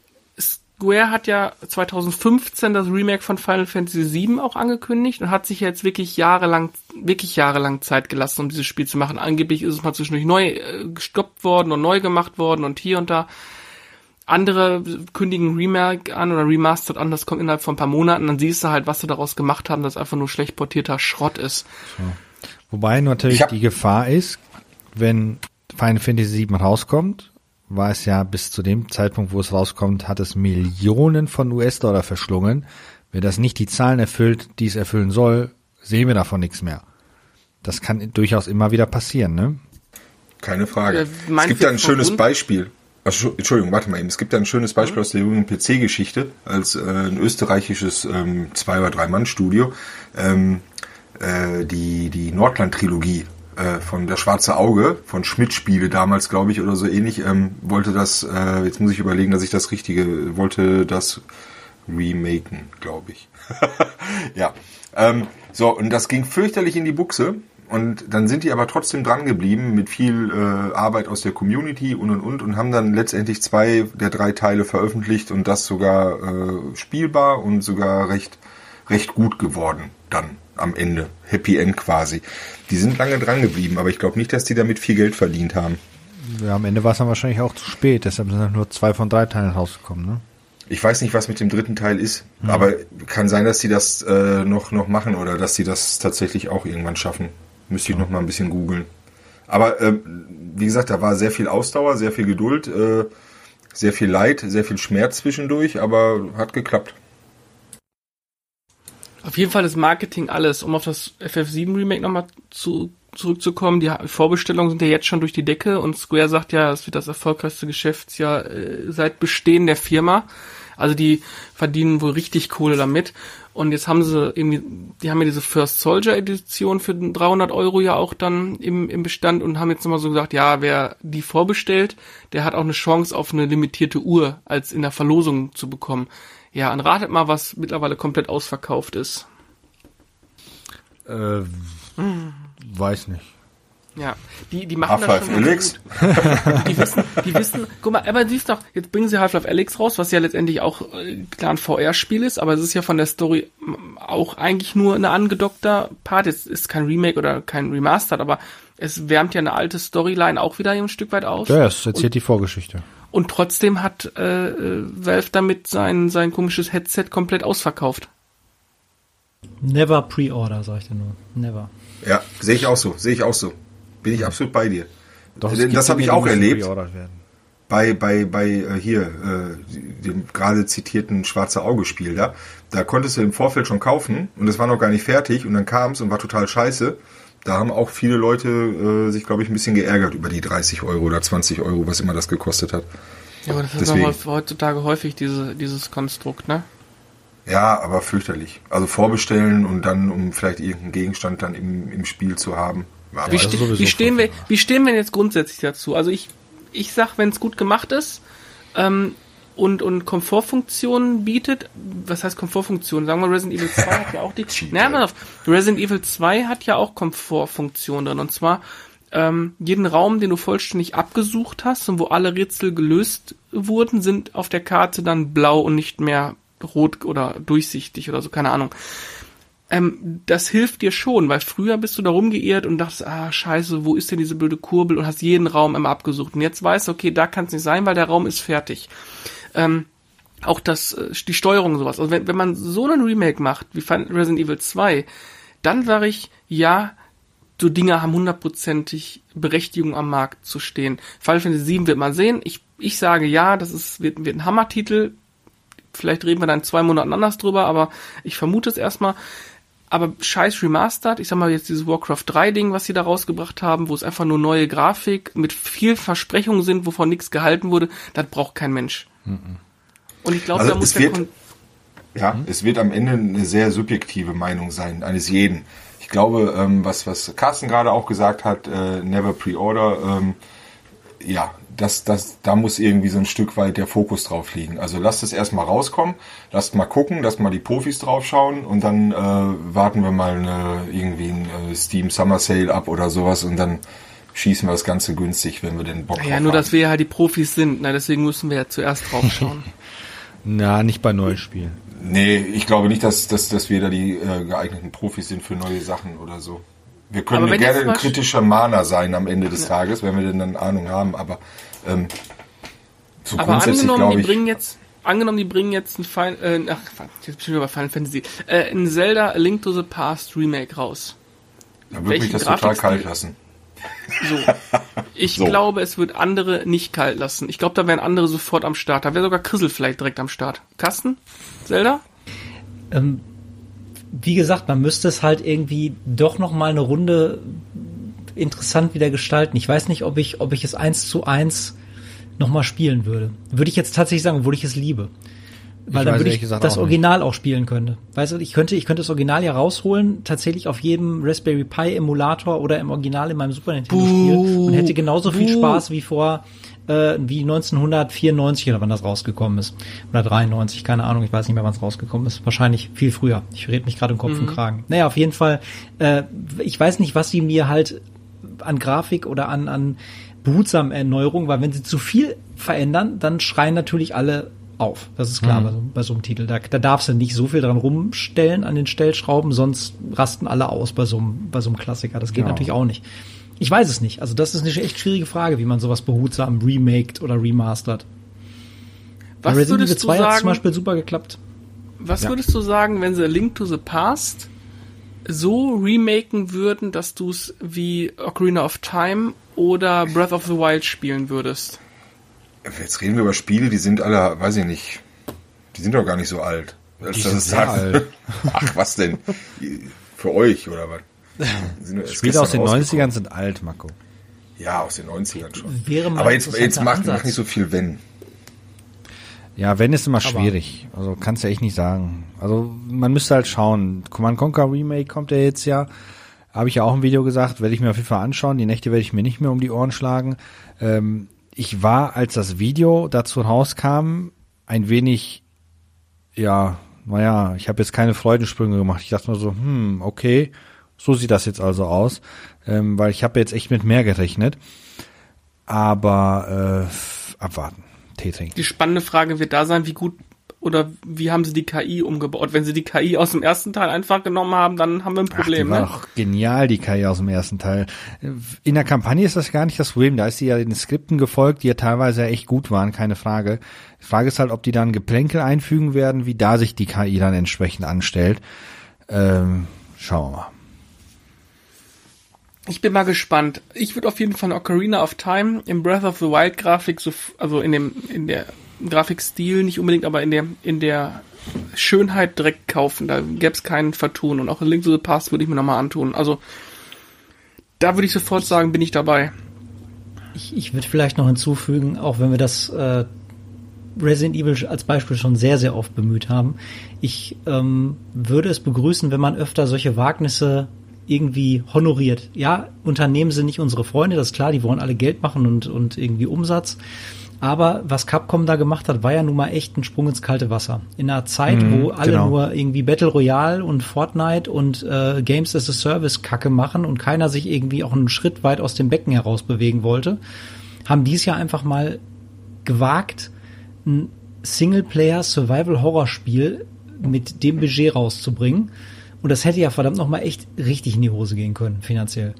Square hat ja 2015 das Remake von Final Fantasy VII auch angekündigt und hat sich jetzt wirklich jahrelang, wirklich jahrelang Zeit gelassen, um dieses Spiel zu machen. Angeblich ist es mal zwischendurch neu äh, gestoppt worden und neu gemacht worden und hier und da. Andere kündigen Remake an oder Remastered an, das kommt innerhalb von ein paar Monaten, dann siehst du halt, was sie daraus gemacht haben, dass einfach nur schlecht portierter Schrott ist. So. Wobei natürlich die Gefahr ist, wenn Final Fantasy VII rauskommt war es ja bis zu dem Zeitpunkt, wo es rauskommt, hat es Millionen von US-Dollar verschlungen. Wenn das nicht die Zahlen erfüllt, die es erfüllen soll, sehen wir davon nichts mehr. Das kann durchaus immer wieder passieren, ne? Keine Frage. Ja, es gibt da ein schönes Beispiel. Entschuldigung, warte mal eben. Es gibt da ein schönes Beispiel aus der jungen PC-Geschichte, als äh, ein österreichisches ähm, Zwei- oder Drei-Mann-Studio ähm, äh, die, die Nordland-Trilogie äh, von Der Schwarze Auge, von Schmidt-Spiele damals, glaube ich, oder so ähnlich, ähm, wollte das, äh, jetzt muss ich überlegen, dass ich das Richtige, wollte das remaken, glaube ich. <laughs> ja. Ähm, so, und das ging fürchterlich in die Buchse. Und dann sind die aber trotzdem dran geblieben mit viel äh, Arbeit aus der Community und und und und haben dann letztendlich zwei der drei Teile veröffentlicht und das sogar äh, spielbar und sogar recht recht gut geworden dann am Ende. Happy End quasi. Die sind lange dran geblieben, aber ich glaube nicht, dass die damit viel Geld verdient haben. Ja, am Ende war es dann wahrscheinlich auch zu spät, deshalb sind dann nur zwei von drei Teilen rausgekommen, ne? Ich weiß nicht, was mit dem dritten Teil ist, mhm. aber kann sein, dass die das äh, noch, noch machen oder dass sie das tatsächlich auch irgendwann schaffen. Müsste ich mhm. noch mal ein bisschen googeln. Aber äh, wie gesagt, da war sehr viel Ausdauer, sehr viel Geduld, äh, sehr viel Leid, sehr viel Schmerz zwischendurch, aber hat geklappt. Auf jeden Fall ist Marketing alles, um auf das FF7 Remake nochmal zu, zurückzukommen. Die Vorbestellungen sind ja jetzt schon durch die Decke und Square sagt ja, es wird das erfolgreichste Geschäftsjahr äh, seit Bestehen der Firma. Also die verdienen wohl richtig Kohle damit. Und jetzt haben sie irgendwie, die haben ja diese First Soldier Edition für 300 Euro ja auch dann im, im Bestand und haben jetzt nochmal so gesagt, ja, wer die vorbestellt, der hat auch eine Chance auf eine limitierte Uhr als in der Verlosung zu bekommen. Ja, und ratet mal, was mittlerweile komplett ausverkauft ist. Äh, hm. Weiß nicht. Ja, die, die machen das schon Alex. gut. Die wissen, die wissen, guck mal, aber siehst doch, jetzt bringen sie Half-Life Alex raus, was ja letztendlich auch äh, klar ein VR-Spiel ist, aber es ist ja von der Story mm, auch eigentlich nur eine angedockter Part. Es ist kein Remake oder kein Remastered, aber es wärmt ja eine alte Storyline auch wieder ein Stück weit auf. Ja, es erzählt und, die Vorgeschichte. Und trotzdem hat äh, äh, Valve damit sein, sein komisches Headset komplett ausverkauft. Never Pre-Order, sag ich dir nur. Never. Ja, sehe ich auch so, sehe ich auch so. Bin ich absolut bei dir. Doch, das habe ich auch erlebt. Bei, bei, bei äh, hier, äh, dem gerade zitierten Schwarze Auge-Spiel da. Da konntest du im Vorfeld schon kaufen und es war noch gar nicht fertig und dann kam es und war total scheiße. Da haben auch viele Leute äh, sich, glaube ich, ein bisschen geärgert über die 30 Euro oder 20 Euro, was immer das gekostet hat. Ja, aber das Deswegen. ist heutzutage häufig diese, dieses Konstrukt, ne? Ja, aber fürchterlich. Also vorbestellen und dann, um vielleicht irgendeinen Gegenstand dann im, im Spiel zu haben. Wie, ste wie, stehen wir, wie stehen wir jetzt grundsätzlich dazu? Also ich, ich sag, wenn es gut gemacht ist ähm, und, und Komfortfunktionen bietet, was heißt Komfortfunktionen? Sagen wir, Resident Evil 2 hat ja auch die. <laughs> Nein, auf, Resident Evil 2 hat ja auch Komfortfunktionen drin. Und zwar ähm, jeden Raum, den du vollständig abgesucht hast und wo alle Rätsel gelöst wurden, sind auf der Karte dann blau und nicht mehr rot oder durchsichtig oder so, keine Ahnung ähm, das hilft dir schon, weil früher bist du da rumgeirrt und dachtest, ah, scheiße, wo ist denn diese blöde Kurbel und hast jeden Raum immer abgesucht. Und jetzt weißt du, okay, da kann es nicht sein, weil der Raum ist fertig. Ähm, auch das, äh, die Steuerung und sowas. Also wenn, wenn man so einen Remake macht, wie Resident Evil 2, dann war ich, ja, so Dinge haben hundertprozentig Berechtigung am Markt zu stehen. Final Fantasy 7 wird man sehen. Ich, ich sage ja, das ist, wird, wird ein Hammertitel. Vielleicht reden wir dann zwei Monaten anders drüber, aber ich vermute es erstmal aber scheiß remastered, ich sag mal jetzt dieses Warcraft 3 Ding, was sie da rausgebracht haben, wo es einfach nur neue Grafik mit viel Versprechungen sind, wovon nichts gehalten wurde, das braucht kein Mensch. Und ich glaube, also da muss der wird, Ja, mhm. es wird am Ende eine sehr subjektive Meinung sein, eines jeden. Ich glaube, ähm, was, was Carsten gerade auch gesagt hat, äh, never pre-order, ähm, ja, das, das, da muss irgendwie so ein Stück weit der Fokus drauf liegen. Also lasst es erstmal rauskommen, lasst mal gucken, lasst mal die Profis draufschauen und dann äh, warten wir mal eine, irgendwie ein äh, Steam Summer Sale ab oder sowas und dann schießen wir das Ganze günstig, wenn wir den Bock ja, Ja, nur, haben. dass wir ja halt die Profis sind, ne? deswegen müssen wir ja zuerst draufschauen. <laughs> Na, nicht bei neuen Spielen. Nee, ich glaube nicht, dass, dass, dass wir da die äh, geeigneten Profis sind für neue Sachen oder so. Wir können gerne ein kritischer Mahner sein am Ende des ja. Tages, wenn wir denn dann Ahnung haben, aber ähm, so aber angenommen, die bringen jetzt, angenommen, die bringen jetzt ein Final, äh, ach, jetzt ich über Final Fantasy, äh, ein Zelda A Link to the Past Remake raus. Da würde mich das total kalt lassen. So. <laughs> Ich so. glaube, es wird andere nicht kalt lassen. Ich glaube, da wären andere sofort am Start. Da wäre sogar Krissel vielleicht direkt am Start. Kasten? Zelda? Ähm, wie gesagt, man müsste es halt irgendwie doch noch mal eine Runde interessant wieder gestalten. Ich weiß nicht, ob ich, ob ich es eins zu eins nochmal spielen würde. Würde ich jetzt tatsächlich sagen, obwohl ich es liebe. Weil ich dann würde ich das Original auch spielen könnte. Weißt du, ich könnte, ich könnte das Original ja rausholen, tatsächlich auf jedem Raspberry Pi Emulator oder im Original in meinem Super Nintendo Spiel und hätte genauso viel Spaß wie vor, äh, wie 1994 oder wann das rausgekommen ist. Oder 93, keine Ahnung, ich weiß nicht mehr, wann es rausgekommen ist. Wahrscheinlich viel früher. Ich rede mich gerade im Kopf mhm. und Kragen. Naja, auf jeden Fall, äh, ich weiß nicht, was sie mir halt an Grafik oder an, an behutsamen Erneuerung, weil wenn sie zu viel verändern, dann schreien natürlich alle auf. Das ist klar mhm. bei, so, bei, so, einem Titel. Da, da darfst du nicht so viel dran rumstellen an den Stellschrauben, sonst rasten alle aus bei so einem, bei so einem Klassiker. Das geht ja. natürlich auch nicht. Ich weiß es nicht. Also das ist eine echt schwierige Frage, wie man sowas behutsam remaked oder remastert. Was bei Resident Evil 2 hat zum Beispiel super geklappt. Was ja. würdest du sagen, wenn sie Link to the Past so remaken würden, dass du es wie Ocarina of Time oder Breath of the Wild spielen würdest? Jetzt reden wir über Spiele, die sind alle, weiß ich nicht, die sind doch gar nicht so alt. Die sind sehr alt. <laughs> Ach, was denn? Für euch oder was? <laughs> Spiele aus den 90ern sind alt, Marco. Ja, aus den 90ern schon. Wäre Aber jetzt, jetzt macht, macht nicht so viel wenn. Ja, wenn ist immer schwierig. Also kannst du echt nicht sagen. Also man müsste halt schauen. Command Conquer Remake kommt ja jetzt ja. Habe ich ja auch im Video gesagt, werde ich mir auf jeden Fall anschauen. Die Nächte werde ich mir nicht mehr um die Ohren schlagen. Ähm, ich war, als das Video dazu rauskam, ein wenig, ja, naja, ich habe jetzt keine Freudensprünge gemacht. Ich dachte nur so, hm, okay. So sieht das jetzt also aus, ähm, weil ich habe jetzt echt mit mehr gerechnet. Aber äh, abwarten. Tee trinken. Die spannende Frage wird da sein, wie gut oder wie haben sie die KI umgebaut? Wenn sie die KI aus dem ersten Teil einfach genommen haben, dann haben wir ein Problem. Ach, die war ne? doch genial, die KI aus dem ersten Teil. In der Kampagne ist das gar nicht das Problem. Da ist sie ja den Skripten gefolgt, die ja teilweise echt gut waren, keine Frage. Die Frage ist halt, ob die dann Geplänkel einfügen werden, wie da sich die KI dann entsprechend anstellt. Ähm, schauen wir mal. Ich bin mal gespannt. Ich würde auf jeden Fall Ocarina of Time im Breath of the Wild Grafik, so, also in dem, in der Grafikstil nicht unbedingt, aber in der, in der Schönheit direkt kaufen. Da gäbe es keinen Vertun. Und auch Link to the Past würde ich mir nochmal antun. Also, da würde ich sofort sagen, bin ich dabei. Ich, ich würde vielleicht noch hinzufügen, auch wenn wir das äh, Resident Evil als Beispiel schon sehr, sehr oft bemüht haben, ich ähm, würde es begrüßen, wenn man öfter solche Wagnisse irgendwie honoriert. Ja, Unternehmen sind nicht unsere Freunde, das ist klar, die wollen alle Geld machen und, und irgendwie Umsatz. Aber was Capcom da gemacht hat, war ja nun mal echt ein Sprung ins kalte Wasser. In einer Zeit, Mhm, wo alle genau. nur irgendwie Battle Royale und Fortnite und äh, Games as a Service Kacke machen und keiner sich irgendwie auch einen Schritt weit aus dem Becken heraus bewegen wollte, haben dies ja einfach mal gewagt, ein Singleplayer-Survival-Horror-Spiel mit dem Budget rauszubringen. Und das hätte ja verdammt nochmal echt richtig in die Hose gehen können, finanziell.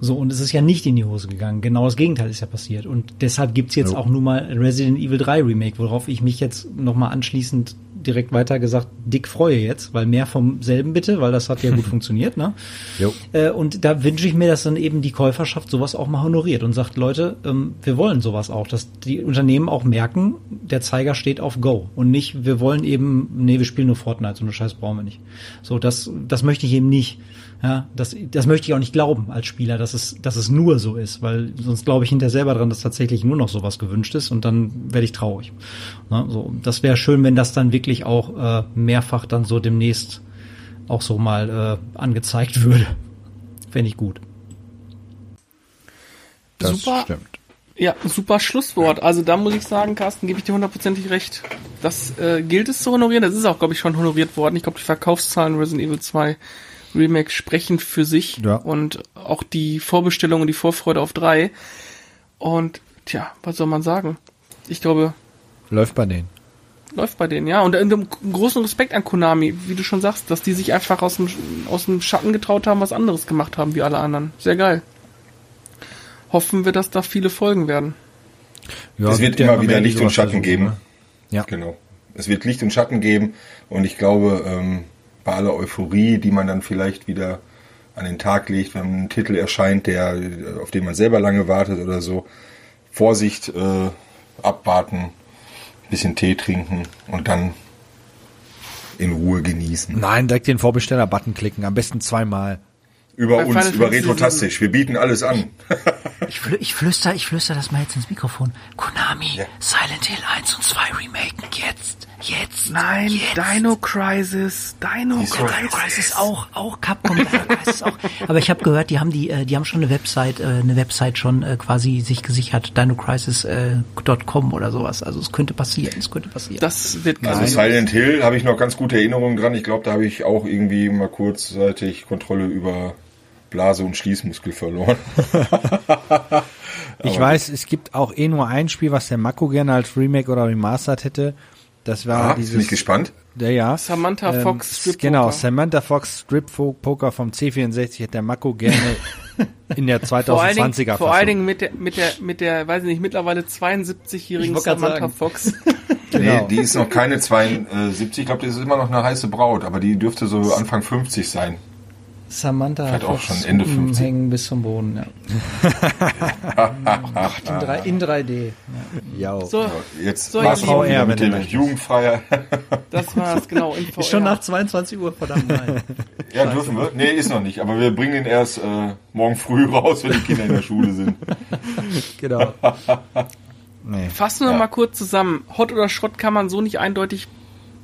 So, und es ist ja nicht in die Hose gegangen. Genau das Gegenteil ist ja passiert. Und deshalb gibt's jetzt Jo. auch nun mal Resident Evil 3 Remake, worauf ich mich jetzt nochmal anschließend direkt weiter gesagt dick freue jetzt, weil mehr vom selben bitte, weil das hat ja gut <laughs> funktioniert, ne? Jo. Äh, und da wünsche ich mir, dass dann eben die Käuferschaft sowas auch mal honoriert und sagt, Leute, ähm, wir wollen sowas auch, dass die Unternehmen auch merken, der Zeiger steht auf Go und nicht, wir wollen eben, nee, wir spielen nur Fortnite, so eine Scheiß brauchen wir nicht. So, das, das möchte ich eben nicht. Ja, das, das möchte ich auch nicht glauben als Spieler, dass es, dass es nur so ist, weil sonst glaube ich hinterher selber dran, dass tatsächlich nur noch sowas gewünscht ist und dann werde ich traurig. Ne, so, das wäre schön, wenn das dann wirklich auch äh, mehrfach dann so demnächst auch so mal äh, angezeigt würde. <laughs> Fände ich gut. Das Super. stimmt. Ja, super Schlusswort. Also da muss ich sagen, Carsten, gebe ich dir hundertprozentig recht. Das äh, gilt es zu honorieren. Das ist auch, glaube ich, schon honoriert worden. Ich glaube, die Verkaufszahlen Resident Evil 2 Remake sprechen für sich. Ja. Und auch die Vorbestellung und die Vorfreude auf 3. Und tja, was soll man sagen? Ich glaube, Läuft bei denen. läuft bei denen, ja. Und einen großen Respekt an Konami, wie du schon sagst, dass die sich einfach aus dem, aus dem Schatten getraut haben, was anderes gemacht haben wie alle anderen. Sehr geil. Hoffen wir, dass da viele Folgen werden. Ja, es wird immer wieder Licht und Schatten geben. ne? Ja. Genau. Es wird Licht und Schatten geben und ich glaube, ähm, bei aller Euphorie, die man dann vielleicht wieder an den Tag legt, wenn ein Titel erscheint, der, auf den man selber lange wartet oder so, Vorsicht, äh, abwarten, bisschen Tee trinken und dann in Ruhe genießen. Nein, direkt den Vorbesteller-Button klicken, am besten zweimal. Über Bei uns, Final über Retrotastisch. Wir bieten alles an. Ich, flü ich flüster, ich flüster das mal jetzt ins Mikrofon. Konami, Ja. Silent Hill 1 und 2 remaken jetzt. Jetzt. Nein, jetzt. Dino Crisis, Dino Wieso? Dino Crisis auch, auch Capcom Dino Crisis auch. <laughs> Aber ich habe gehört, die haben die, äh, die haben schon eine Website, äh, eine Website schon äh, quasi sich gesichert, dinocrisis.com oder sowas. Also es könnte passieren, es könnte passieren. Das wird Also. Silent Hill habe ich noch ganz gute Erinnerungen dran. Ich glaube, da habe ich auch irgendwie mal kurzzeitig Kontrolle über Blase und Schließmuskel verloren. <laughs> Ich weiß, es gibt auch eh nur ein Spiel, was der Mako gerne als Remake oder Remastered hätte. Das war Ah, dieses. bin ich gespannt. Der, ja. Samantha Ähm, Fox Strip Genau, Poker. Samantha Fox Strip Poker vom C64 hätte der Mako gerne in der <laughs> Vor allen, 2020er Dingen, vor allen Dingen mit der, mit der, mit der, weiß ich nicht, mittlerweile 72-jährigen Ich wollt grad Samantha sagen. Fox. <laughs> Genau. Nee, die ist noch keine 72. Ich glaube, das ist immer noch eine heiße Braut, aber die dürfte so Anfang 50 sein. Samantha Vielleicht auch schon Ende Hupen 50. hängen bis zum Boden, ja. <laughs> in, drei, in 3D. Ja. Ja. So, Jetzt So, war's auch VR, mit dem. Jugendfreier. <laughs> das war's, genau. In <laughs> Ist schon nach 22 Uhr, verdammt nein. ja, dürfen wir? Nee, ist noch nicht. Aber wir bringen den erst äh, morgen früh raus, wenn die Kinder in der Schule sind. Genau. Nee. Fassen wir Ja. mal kurz zusammen. Hot oder Schrott kann man so nicht eindeutig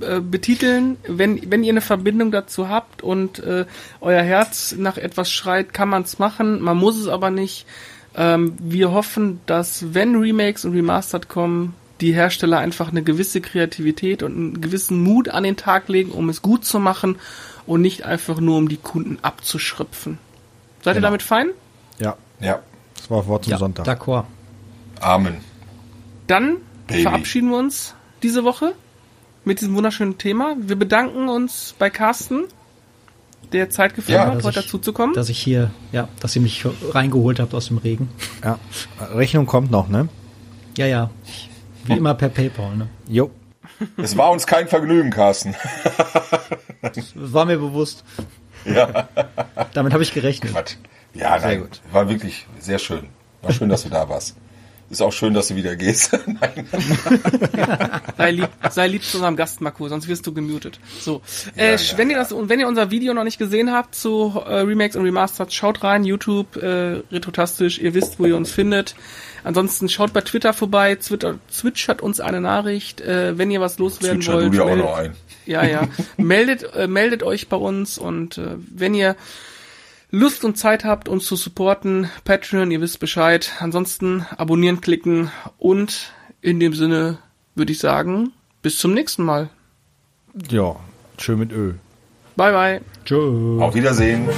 äh, betiteln. Wenn, wenn ihr eine Verbindung dazu habt und äh, euer Herz nach etwas schreit, kann man es machen. Man muss es aber nicht. Ähm, wir hoffen, dass wenn Remakes und Remastered kommen, die Hersteller einfach eine gewisse Kreativität und einen gewissen Mut an den Tag legen, um es gut zu machen und nicht einfach nur um die Kunden abzuschröpfen. Seid ihr Genau. damit fein? Ja, Ja. das war Wort zum Ja, Sonntag. d'accord. Amen. Dann Baby. verabschieden wir uns diese Woche mit diesem wunderschönen Thema. Wir bedanken uns bei Carsten, der Zeit gefunden Ja, hat, heute ich- dazu zu kommen. Dass ich hier, ja, dass ihr mich reingeholt habt aus dem Regen. Ja. Rechnung kommt noch, ne? Ja, ja. Wie immer per PayPal, ne? Jo. Es war uns kein Vergnügen, Carsten. Das war mir bewusst. ja, Damit habe ich gerechnet. Quatsch. Ja, nein, gut. war wirklich sehr schön. War schön, dass du da warst. Ist auch schön, dass du wieder gehst. <laughs> nein. <laughs> Sei lieb, sei lieb zu unserem Gast, Marco, sonst wirst du gemutet. So, äh, ja, wenn ihr das und wenn ihr unser Video noch nicht gesehen habt zu äh, Remakes und Remasters, schaut rein, YouTube, äh, Retrotastisch, ihr wisst, wo ihr uns findet. Ansonsten schaut bei Twitter vorbei, Twitter, zwitschert uns eine Nachricht, äh, wenn ihr was loswerden Zwitscher wollt. du dir auch meldet- noch ein. Ja, ja. <laughs> meldet, äh, meldet euch bei uns und äh, wenn ihr Lust und Zeit habt, uns zu supporten, Patreon, ihr wisst Bescheid. Ansonsten abonnieren klicken und in dem Sinne würde ich sagen, bis zum nächsten Mal. Ja, schön mit Ö. Bye bye. Tschö. Auf Wiedersehen.